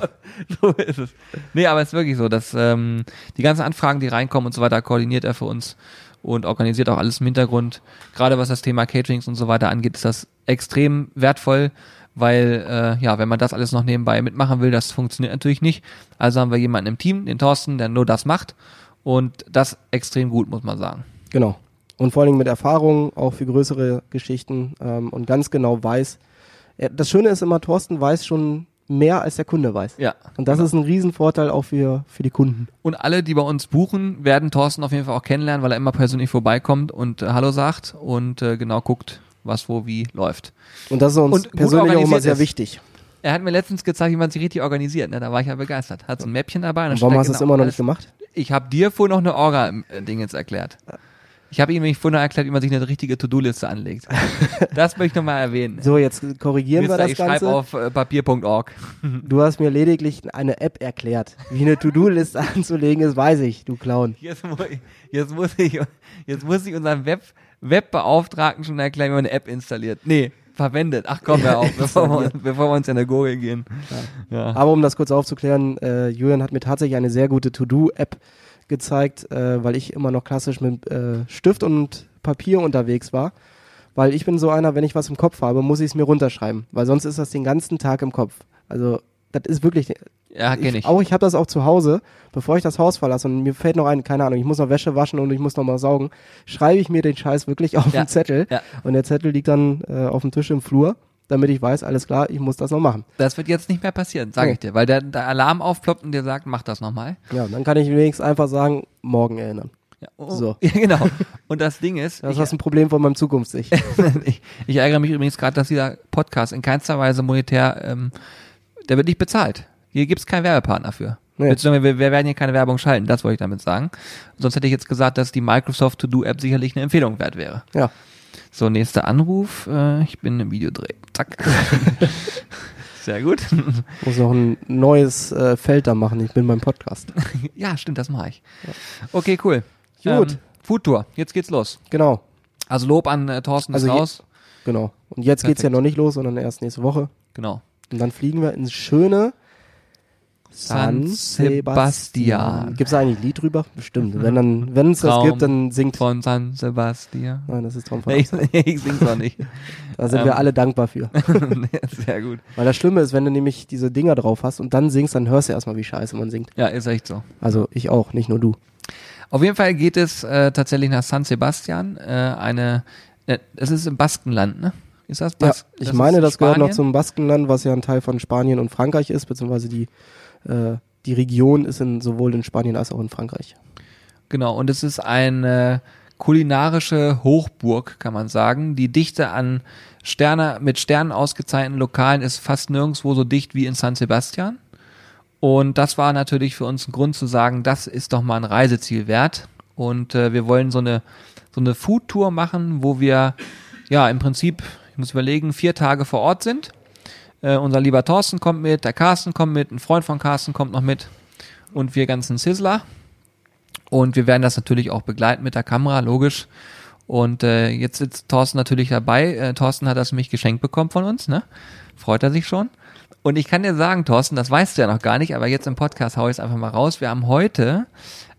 so ist es. Nee, aber es ist wirklich so, dass ähm, die ganzen Anfragen, die reinkommen und so weiter, koordiniert er für uns und organisiert auch alles im Hintergrund. Gerade was das Thema Caterings und so weiter angeht, ist das extrem wertvoll, weil äh, ja, wenn man das alles noch nebenbei mitmachen will, das funktioniert natürlich nicht. Also haben wir jemanden im Team, den Thorsten, der nur das macht und das extrem gut, muss man sagen. Genau. Und vor allen Dingen mit Erfahrung, auch für größere Geschichten ähm, und ganz genau weiß. Das Schöne ist immer, Thorsten weiß schon mehr, als der Kunde weiß. Ja. Und das ist ein Riesenvorteil auch für, für die Kunden. Und alle, die bei uns buchen, werden Thorsten auf jeden Fall auch kennenlernen, weil er immer persönlich vorbeikommt und äh, Hallo sagt und äh, genau guckt, was wo wie läuft. Und das ist uns Und persönlich auch immer sehr ist. wichtig. Er hat mir letztens gezeigt, wie man sich richtig organisiert. Ne? Da war ich ja begeistert. Hat so ein Mäppchen dabei. Und warum hast du es immer noch nicht gemacht? Ich habe dir vorhin noch eine Orga-Ding jetzt erklärt. Ich habe ihm nämlich vorhin noch erklärt, wie man sich eine richtige To-Do-Liste anlegt. das möchte ich nochmal erwähnen. So, jetzt korrigieren wir Mister, das ich schreibe Ganze. auf äh, papier.org. Du hast mir lediglich eine App erklärt. Wie eine To-Do-Liste anzulegen ist, weiß ich, du Clown. Jetzt, mu- jetzt, muss ich, jetzt muss ich unserem Web, Webbeauftragten schon erklären, wie man eine App installiert. Nee, verwendet. Ach komm, hör auf, bevor wir, bevor wir uns in der Gurgel gehen. Ja. Aber um das kurz aufzuklären, äh, Julian hat mir tatsächlich eine sehr gute To-Do-App gezeigt, äh, weil ich immer noch klassisch mit äh, Stift und Papier unterwegs war. Weil ich bin so einer, wenn ich was im Kopf habe, muss ich es mir runterschreiben. Weil sonst ist das den ganzen Tag im Kopf. Also, das ist wirklich. Ja, kenn ich. Auch ich habe das auch zu Hause, bevor ich das Haus verlasse und mir fällt noch ein, keine Ahnung, ich muss noch Wäsche waschen und ich muss noch mal saugen, schreibe ich mir den Scheiß wirklich auf Ja, den Zettel ja. und der Zettel liegt dann äh, auf dem Tisch im Flur, damit ich weiß, alles klar, ich muss das noch machen. Das wird jetzt nicht mehr passieren, sage Nee. ich dir, weil der, der Alarm aufploppt und dir sagt, mach das nochmal. Ja, und dann kann ich wenigstens einfach sagen, morgen erinnern. Ja, oh, So. Ja, genau. Und das Ding ist, Das ist ein Problem von meinem Zukunftssicht. ich, ich ärgere mich übrigens gerade, dass dieser Podcast in keinster Weise monetär, ähm, der wird nicht bezahlt. Hier gibt's keinen Werbepartner für. Nee. Beziehungsweise wir, wir werden hier keine Werbung schalten, das wollte ich damit sagen. Sonst hätte ich jetzt gesagt, dass die Microsoft To-Do-App sicherlich eine Empfehlung wert wäre. ja. So, nächster Anruf. Äh, ich bin im Videodreh. Zack. Sehr gut. Muss noch ein neues äh, Feld da machen. Ich bin beim Podcast. ja, stimmt, das mache ich. Okay, cool. Gut. Ähm, Foodtour, jetzt geht's los. Genau, Also Lob an äh, Thorsten Also ist raus. genau. Und jetzt geht's ja Perfekt. noch nicht los, sondern erst nächste Woche. Genau. Und dann fliegen wir ins schöne San Sebastian. Gibt's da eigentlich ein Lied drüber? Bestimmt. Wenn dann, wenn es das gibt, dann singt. Von San Sebastian. Nein, das ist Traum von Nee, ich, ich sing's auch nicht. Da sind ähm. wir alle dankbar für. Sehr gut. Weil das Schlimme ist, wenn du nämlich diese Dinger drauf hast und dann singst, dann hörst du erstmal, wie scheiße man singt. Ja, ist echt so. Also ich auch, nicht nur du. Auf jeden Fall geht es äh, tatsächlich nach San Sebastian. Äh, eine, äh, es ist im Baskenland, ne? Ist das Ja, Bas ich das meine, das gehört noch Spanien? zum Baskenland, was ja ein Teil von Spanien und Frankreich ist, beziehungsweise die, äh, die Region ist in, sowohl in Spanien als auch in Frankreich. Genau, und es ist eine kulinarische Hochburg, kann man sagen. Die Dichte an Sterne, mit Sternen ausgezeichneten Lokalen ist fast nirgendwo so dicht wie in San Sebastian. Und das war natürlich für uns ein Grund zu sagen, das ist doch mal ein Reiseziel wert. Und äh, wir wollen so eine, so eine Foodtour machen, wo wir ja im Prinzip, ich muss überlegen, vier Tage vor Ort sind. Äh, unser lieber Thorsten kommt mit, der Carsten kommt mit, ein Freund von Carsten kommt noch mit und wir ganzen Sizzler. Und wir werden das natürlich auch begleiten mit der Kamera, logisch. Und äh, jetzt sitzt Thorsten natürlich dabei. Äh, Thorsten hat das nämlich geschenkt bekommen von uns, ne? Freut er sich schon. Und ich kann dir sagen, Thorsten, das weißt du ja noch gar nicht, aber jetzt im Podcast hau ich es einfach mal raus. Wir haben heute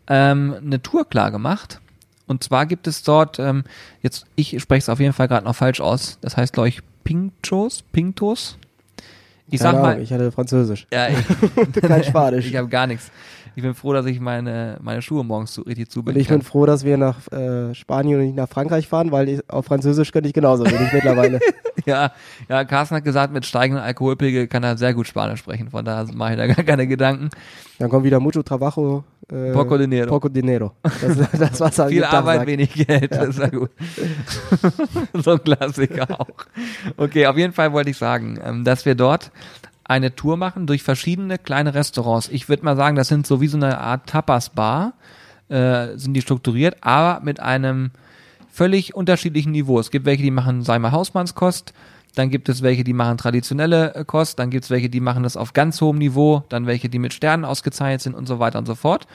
ähm, eine Tour klar gemacht. Und zwar gibt es dort, ähm, jetzt, ich spreche es auf jeden Fall gerade noch falsch aus. Das heißt, glaube ich, Pinchos, Pintos. Ich Keine sag Ahnung, mal, ich hatte Französisch. ja, ich, Kein Spanisch. ich habe gar nichts. Ich bin froh, dass ich meine, meine Schuhe morgens so richtig Und zubinden ich bin kann. froh, dass wir nach äh, Spanien und nicht nach Frankreich fahren, weil ich, auf Französisch könnte ich genauso wenig mittlerweile. Ja, ja, Carsten hat gesagt, mit steigendem Alkoholpegel kann er sehr gut Spanisch sprechen. Von daher mache ich da gar keine Gedanken. Dann kommt wieder mucho trabajo. Äh, Poco dinero. Poco dinero. Das, das was er Viel Arbeit, sagt. wenig Geld. Das ist ja gut. so ein Klassiker auch. Okay, auf jeden Fall wollte ich sagen, ähm, dass wir dort eine Tour machen durch verschiedene kleine Restaurants. Ich würde mal sagen, das sind so wie so eine Art Tapas-Bar, äh, sind die strukturiert, aber mit einem völlig unterschiedlichen Niveau. Es gibt welche, die machen, sei mal, Hausmannskost, dann gibt es welche, die machen traditionelle äh, Kost, dann gibt es welche, die machen das auf ganz hohem Niveau, dann welche, die mit Sternen ausgezeichnet sind und so weiter und so fort.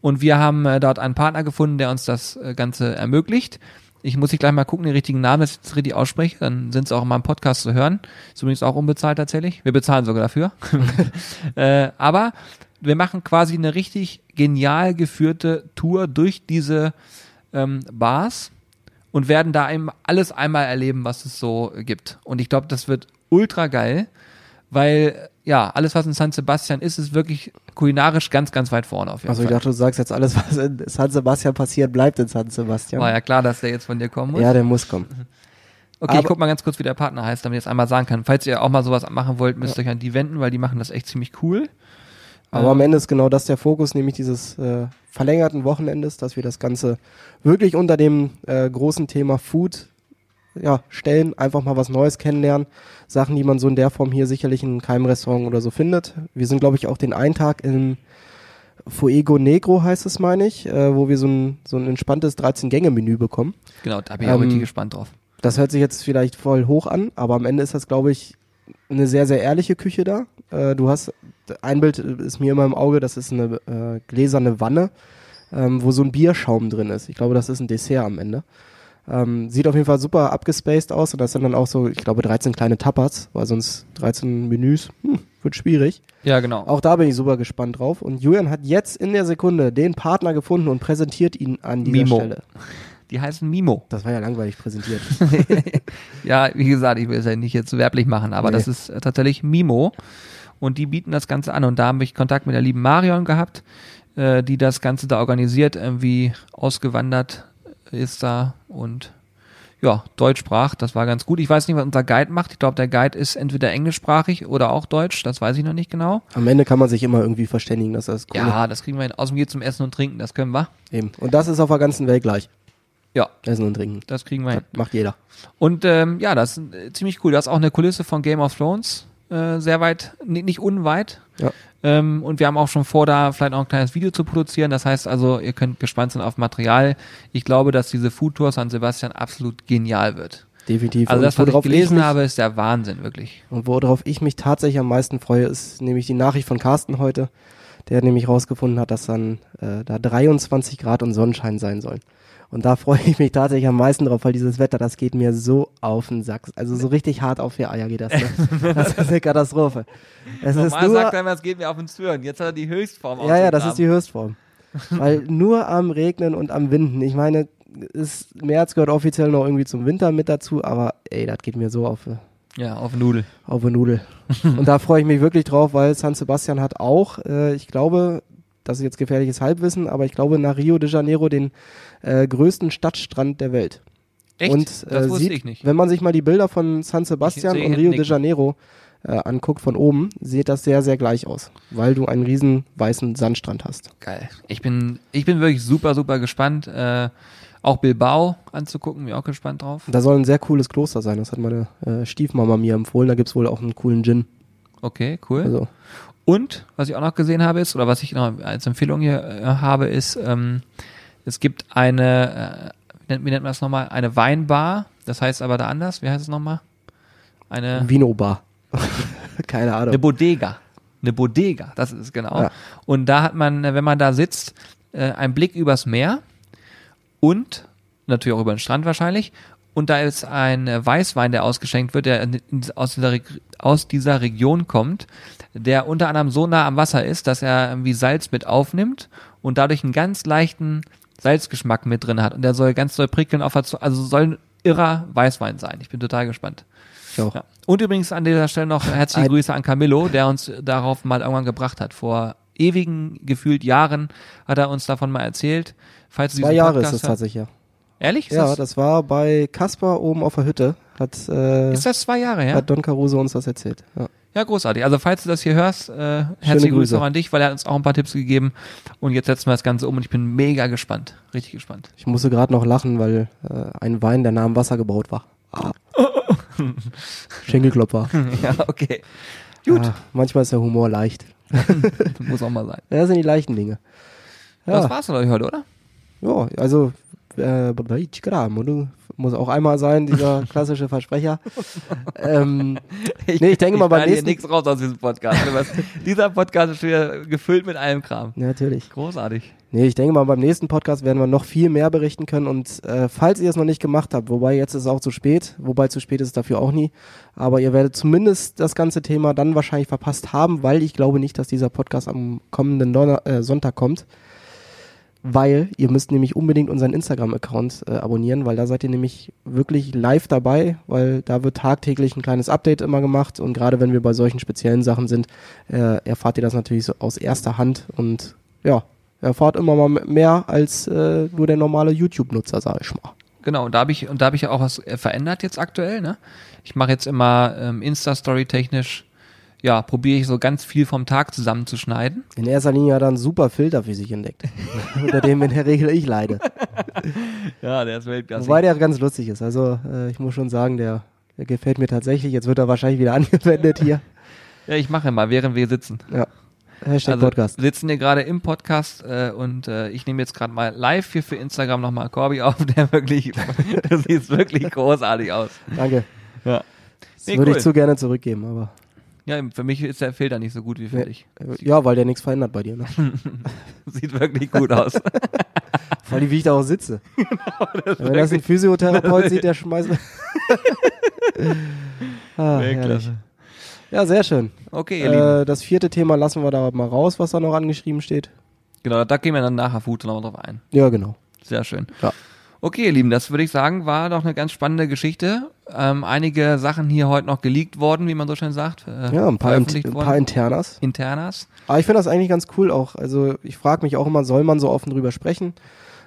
Und wir haben äh, dort einen Partner gefunden, der uns das äh, Ganze ermöglicht. Ich muss ich gleich mal gucken, den richtigen Namen, dass ich das richtig ausspreche. Dann sind sie auch in meinem Podcast zu hören. Ist übrigens auch unbezahlt tatsächlich. Wir bezahlen sogar dafür. äh, aber wir machen quasi eine richtig genial geführte Tour durch diese ähm, Bars und werden da eben alles einmal erleben, was es so gibt. Und ich glaube, das wird ultra geil, weil ja, alles, was in San Sebastian ist, ist wirklich kulinarisch ganz, ganz weit vorne auf jeden Also ich Fall. dachte, du sagst jetzt alles, was in San Sebastian passiert, bleibt in San Sebastian. War ja klar, dass der jetzt von dir kommen muss. ja, der muss kommen. okay, ich aber- guck mal ganz kurz, wie der Partner heißt, damit ich es einmal sagen kann. Falls ihr auch mal sowas machen wollt, müsst ihr euch an die wenden, weil die machen das echt ziemlich cool. Aber am Ende ist genau das der Fokus, nämlich dieses äh, verlängerten Wochenendes, dass wir das Ganze wirklich unter dem äh, großen Thema Food ja, stellen, einfach mal was Neues kennenlernen. Sachen, die man so in der Form hier sicherlich in keinem Restaurant oder so findet. Wir sind, glaube ich, auch den einen Tag im Fuego Negro heißt es, meine ich, äh, wo wir so ein, so ein entspanntes 13-Gänge-Menü bekommen. Genau, da bin ich auch Ähm, richtig gespannt drauf. Das hört sich jetzt vielleicht voll hoch an, aber am Ende ist das, glaube ich, eine sehr, sehr ehrliche Küche da. Äh, du hast, ein Bild ist mir immer im Auge, das ist eine äh, gläserne Wanne, ähm, wo so ein Bierschaum drin ist. Ich glaube, das ist ein Dessert am Ende. Ähm, sieht auf jeden Fall super abgespaced aus und das sind dann auch so, ich glaube, 13 kleine Tapas, weil sonst 13 Menüs, hm, wird schwierig. Ja, genau. Auch da bin ich super gespannt drauf. Und Julian hat jetzt in der Sekunde den Partner gefunden und präsentiert ihn an dieser Mimo. Stelle. Die heißen Mimo. Das war ja langweilig präsentiert. Ja, wie gesagt, ich will es ja nicht jetzt werblich machen, aber Nee. das ist äh, tatsächlich Mimo. Und die bieten das Ganze an. Und da habe ich Kontakt mit der lieben Marion gehabt, äh, die das Ganze da organisiert, irgendwie ausgewandert ist da und ja, Deutsch sprach. Das war ganz gut. Ich weiß nicht, was unser Guide macht. Ich glaube, der Guide ist entweder englischsprachig oder auch Deutsch. Das weiß ich noch nicht genau. Am Ende kann man sich immer irgendwie verständigen, dass das cool Ja, das kriegen wir hin. Außerdem geht zum Essen und Trinken. Das können wir. Eben. Und das ist auf der ganzen Welt gleich. Ja, Essen und Trinken. das kriegen wir hin. Das macht jeder. Und ähm, ja, das ist äh, ziemlich cool. Da ist auch eine Kulisse von Game of Thrones äh, sehr weit, ni- nicht unweit. Ja. Ähm, und wir haben auch schon vor, da vielleicht auch ein kleines Video zu produzieren. Das heißt also, ihr könnt gespannt sein auf Material. Ich glaube, dass diese Food Tour San Sebastian absolut genial wird. Definitiv. Also das, was ich gelesen mich, habe, ist der Wahnsinn, wirklich. Und worauf ich mich tatsächlich am meisten freue, ist nämlich die Nachricht von Carsten heute, der nämlich rausgefunden hat, dass dann äh, da 23 Grad und Sonnenschein sein sollen. Und da freue ich mich tatsächlich am meisten drauf, weil dieses Wetter, das geht mir so auf den Sack. Also so richtig hart auf die Eier geht das. Ne? Das ist eine Katastrophe. Es ist Normal nur, sagt er immer, es geht mir auf den Zwirn. Jetzt hat er die Höchstform ja, ja, das ist die. Höchstform. Weil nur am Regnen und am Winden. Ich meine, ist, März gehört offiziell noch irgendwie zum Winter mit dazu, aber ey, das geht mir so auf, äh, Ja, auf Nudel. auf Nudel. und da freue ich mich wirklich drauf, weil San Sebastian hat auch, äh, ich glaube, das ist jetzt gefährliches Halbwissen, aber ich glaube nach Rio de Janeiro den äh, größten Stadtstrand der Welt. Echt? Und das äh, wusste sieht, ich nicht. wenn man sich mal die Bilder von San Sebastian und Rio de. Janeiro äh, anguckt von oben, sieht das sehr, sehr gleich aus, weil du einen riesen weißen Sandstrand hast. Geil. Ich bin, ich bin wirklich super, super gespannt. Äh, auch Bilbao anzugucken, bin auch gespannt drauf. Da soll ein sehr cooles Kloster sein, das hat meine äh, Stiefmama mir empfohlen, da gibt's wohl auch einen coolen Gin. Okay, cool. Also, Und was ich auch noch gesehen habe ist, oder was ich noch als Empfehlung hier äh, habe, ist, ähm, es gibt eine, äh, wie nennt, wie nennt man das nochmal? Eine Weinbar. Das heißt aber da anders. Wie heißt es nochmal? Eine, Vino-Bar. Keine Ahnung. eine Bodega. Eine Bodega, das ist es genau. Ja. Und da hat man, wenn man da sitzt, äh, einen Blick übers Meer und natürlich auch über den Strand wahrscheinlich. Und da ist ein Weißwein, der ausgeschenkt wird, der aus dieser, aus dieser Region kommt, der unter anderem so nah am Wasser ist, dass er irgendwie Salz mit aufnimmt und dadurch einen ganz leichten Salzgeschmack mit drin hat. Und der soll ganz doll prickeln auf der Zunge. Also soll ein irrer Weißwein sein. Ich bin total gespannt. Ich auch. Ja. Und übrigens an dieser Stelle noch herzliche Grüße an Camillo, der uns darauf mal irgendwann gebracht hat. Vor ewigen, gefühlt Jahren hat er uns davon mal erzählt. Falls Zwei Jahre Podcast ist es tatsächlich, ja. Ehrlich? Ist, Ja, das, das war bei Kaspar oben auf der Hütte. Hat, äh, ist das zwei Jahre her? hat Don Caruso uns das erzählt. Ja. Ja, großartig. Also falls du das hier hörst, äh, herzliche Grüße Grüße. auch an dich, weil er hat uns auch ein paar Tipps gegeben. Und jetzt setzen wir das Ganze um und ich bin mega gespannt. Richtig gespannt. Ich musste gerade noch lachen, weil äh, ein Wein, der nah am Wasser gebaut war. Ah. Schenkelklopfer. ja, okay. Gut. Ah, manchmal ist der Humor leicht. Muss auch mal sein. Das sind die leichten Dinge. Das Ja, war's glaub ich, heute, oder? ja also äh, muss auch einmal sein, dieser klassische Versprecher. ähm, Nee, ich denke mal beim nächsten- nichts raus aus diesem Podcast. Was- Dieser Podcast ist schon wieder gefüllt mit allem Kram. ja, natürlich. Großartig. Nee, ich denke mal, beim nächsten Podcast werden wir noch viel mehr berichten können. Und äh, falls ihr es noch nicht gemacht habt, wobei jetzt ist es auch zu spät, wobei zu spät ist es dafür auch nie, aber ihr werdet zumindest das ganze Thema dann wahrscheinlich verpasst haben, weil ich glaube nicht, dass dieser Podcast am kommenden Donner äh, Sonntag kommt. Weil ihr müsst nämlich unbedingt unseren Instagram-Account äh, abonnieren, weil da seid ihr nämlich wirklich live dabei, weil da wird tagtäglich ein kleines Update immer gemacht und gerade wenn wir bei solchen speziellen Sachen sind, äh, erfahrt ihr das natürlich so aus erster Hand und ja, erfahrt immer mal mehr als äh, nur der normale YouTube-Nutzer, sag ich mal. Genau, und da habe ich, und ich ja auch was äh, verändert jetzt aktuell, ne? Ich mache jetzt immer ähm, Insta-Story technisch, ja, probiere ich so ganz viel vom Tag zusammenzuschneiden. In erster Linie hat er einen super Filter für sich entdeckt, unter dem in der Regel ich leide. Ja, der ist Weltklasse. Wobei der ganz lustig ist. Also äh, ich muss schon sagen, der, der gefällt mir tatsächlich. Jetzt wird er wahrscheinlich wieder angewendet hier. Ja, ich mache mal, während wir sitzen. Ja. Hashtag Also Podcast. sitzen hier gerade im Podcast äh, und äh, ich nehme jetzt gerade mal live hier für Instagram nochmal Corby auf, der wirklich, das sieht wirklich großartig aus. Danke. Ja. Das Nee, würde cool. ich zu gerne zurückgeben, aber Ja, für mich ist der Filter nicht so gut wie für Ja. dich. äh, ja, weil der nichts verändert bei dir. Ne? Sieht wirklich gut aus. Vor allem, wie ich da auch sitze. Genau, Wenn das ein Physiotherapeut sieht, der schmeißt. ah, herrlich. Weltklasse. Ja, sehr schön. Okay. Äh, das vierte Thema lassen wir da mal raus, was da noch angeschrieben steht. Genau, da gehen wir dann nachher Food noch drauf ein. Ja, genau. Sehr schön. Ja. Okay, ihr Lieben, das würde ich sagen, war doch eine ganz spannende Geschichte. Ähm, einige Sachen hier heute noch geleakt worden, wie man so schön sagt. Äh, Ja, ein paar, veröffentlicht ein paar Internas. Internas. Aber ich finde das eigentlich ganz cool auch. Also ich frage mich auch immer, soll man so offen drüber sprechen?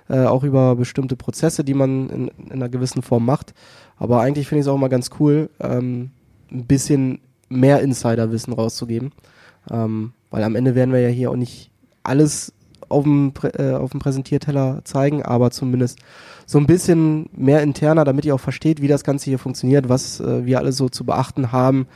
Äh, auch über bestimmte Prozesse, die man in, in einer gewissen Form macht. Aber eigentlich finde ich es auch immer ganz cool, ähm, ein bisschen mehr Insiderwissen rauszugeben. Ähm, weil am Ende werden wir ja hier auch nicht alles auf dem, äh, auf dem Präsentierteller zeigen, aber zumindest so ein bisschen mehr interner, damit ihr auch versteht, wie das Ganze hier funktioniert, was äh, wir alles so zu beachten haben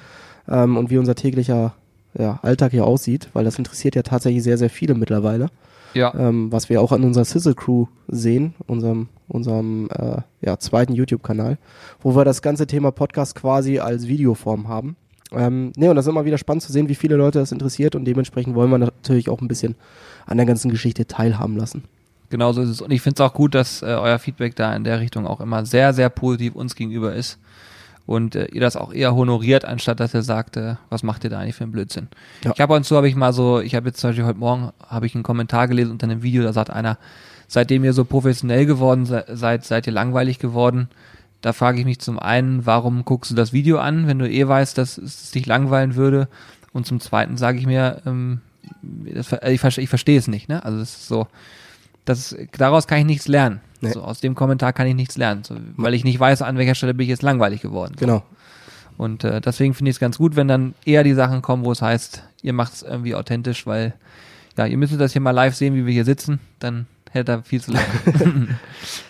ähm, und wie unser täglicher ja, Alltag hier aussieht, weil das interessiert ja tatsächlich sehr, sehr viele mittlerweile, Ja. ähm, was wir auch an unserer Sizzle Crew sehen, unserem, unserem äh, ja, zweiten YouTube-Kanal, wo wir das ganze Thema Podcast quasi als Videoform haben. Ähm, ne, und das ist immer wieder spannend zu sehen, wie viele Leute das interessiert und dementsprechend wollen wir natürlich auch ein bisschen an der ganzen Geschichte teilhaben lassen. Genau so ist es. Und ich finde es auch gut, dass äh, euer Feedback da in der Richtung auch immer sehr, sehr positiv uns gegenüber ist. Und äh, ihr das auch eher honoriert, anstatt dass ihr sagt, äh, was macht ihr da eigentlich für einen Blödsinn. Ja. Ich habe und zu habe ich mal so, ich habe jetzt zum Beispiel heute Morgen habe ich einen Kommentar gelesen unter einem Video, da sagt einer, seitdem ihr so professionell geworden se- seid, seid ihr langweilig geworden. Da frage ich mich zum einen, warum guckst du das Video an, wenn du eh weißt, dass es dich langweilen würde? Und zum zweiten sage ich mir, ähm, das, äh, ich, ich verstehe es nicht, ne? Also es ist so, das, daraus kann ich nichts lernen. Nee. So, aus dem Kommentar kann ich nichts lernen, so, weil ich nicht weiß, an welcher Stelle bin ich jetzt langweilig geworden. So. Genau. Und äh, deswegen finde ich es ganz gut, wenn dann eher die Sachen kommen, wo es heißt, ihr macht es irgendwie authentisch, weil ja, ihr müsstet das hier mal live sehen, wie wir hier sitzen, dann hätte da viel zu lang.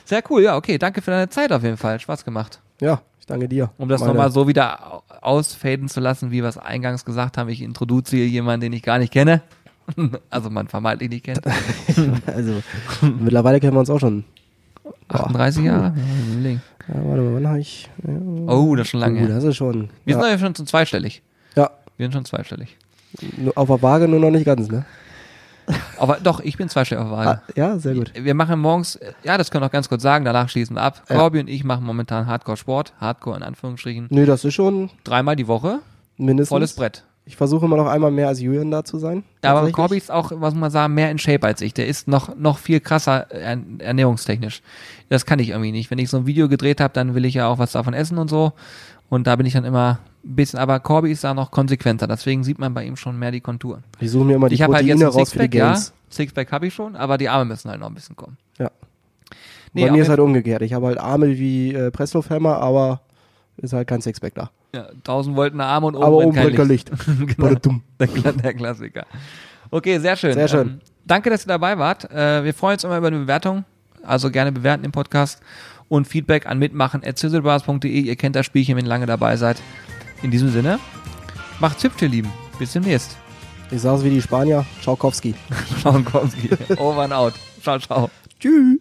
Sehr cool, ja, okay, danke für deine Zeit auf jeden Fall, Spaß gemacht. Ja, ich danke dir. Um das nochmal so wieder au- ausfaden zu lassen, wie wir es eingangs gesagt haben, ich introduziere jemanden, den ich gar nicht kenne. also man vermeintlich nicht kennt. Also, mittlerweile kennen wir uns auch schon. 38 Jahre? Ja. Ja, warte mal, wann habe ich. Ja, Oh, das ist schon lange oh, das ist schon. Wir sind ja, ja schon zweistellig. ja, Wir sind schon zweistellig. auf der Waage nur noch nicht ganz, ne? Aber doch, ich bin zweistellig auf der Waage. Ah, ja, sehr gut. Wir machen morgens, ja, das können wir auch ganz kurz sagen, danach schließen wir ab. Ja. Corby und ich machen momentan Hardcore-Sport, Hardcore in Anführungsstrichen, Nö, das ist schon dreimal die Woche, mindestens. volles Brett. Ich versuche immer noch einmal mehr als Julian da zu sein. Ja, aber. Corby ist auch, was muss man sagen, mehr in Shape als ich. Der ist noch, noch viel krasser äh, ernährungstechnisch. Das kann ich irgendwie nicht. Wenn ich so ein Video gedreht habe, dann will ich ja auch was davon essen und so. Und da bin ich dann immer bisschen, aber Corby ist da noch konsequenter. Deswegen sieht man bei ihm schon mehr die Konturen. Ich suche mir immer die ich habe halt Proteine jetzt ein raus für die Sixpack, ja. Sixpack habe ich schon, aber die Arme müssen halt noch ein bisschen kommen. Ja. Nee, Bei mir ist halt umgekehrt. Ich habe halt Arme wie äh, Presslufthammer, aber ist halt kein Sixpack da. Ja, 1000 Volt eine Arme und oben aber oben kein Licht. Licht. genau. Dumm. Der, der Klassiker. Okay, sehr schön. Sehr schön. Ähm, danke, dass ihr dabei wart. Äh, wir freuen uns immer über eine Bewertung. Also gerne bewerten im Podcast und Feedback an mitmachen.zizzlebars.de. Ihr kennt das Spielchen, wenn ihr lange dabei seid. In diesem Sinne, macht's hübsch, ihr Lieben. Bis demnächst. Ich sag's wie die Spanier, Tschaukowski. Schauen Over and out. Ciao, ciao. Tschüss.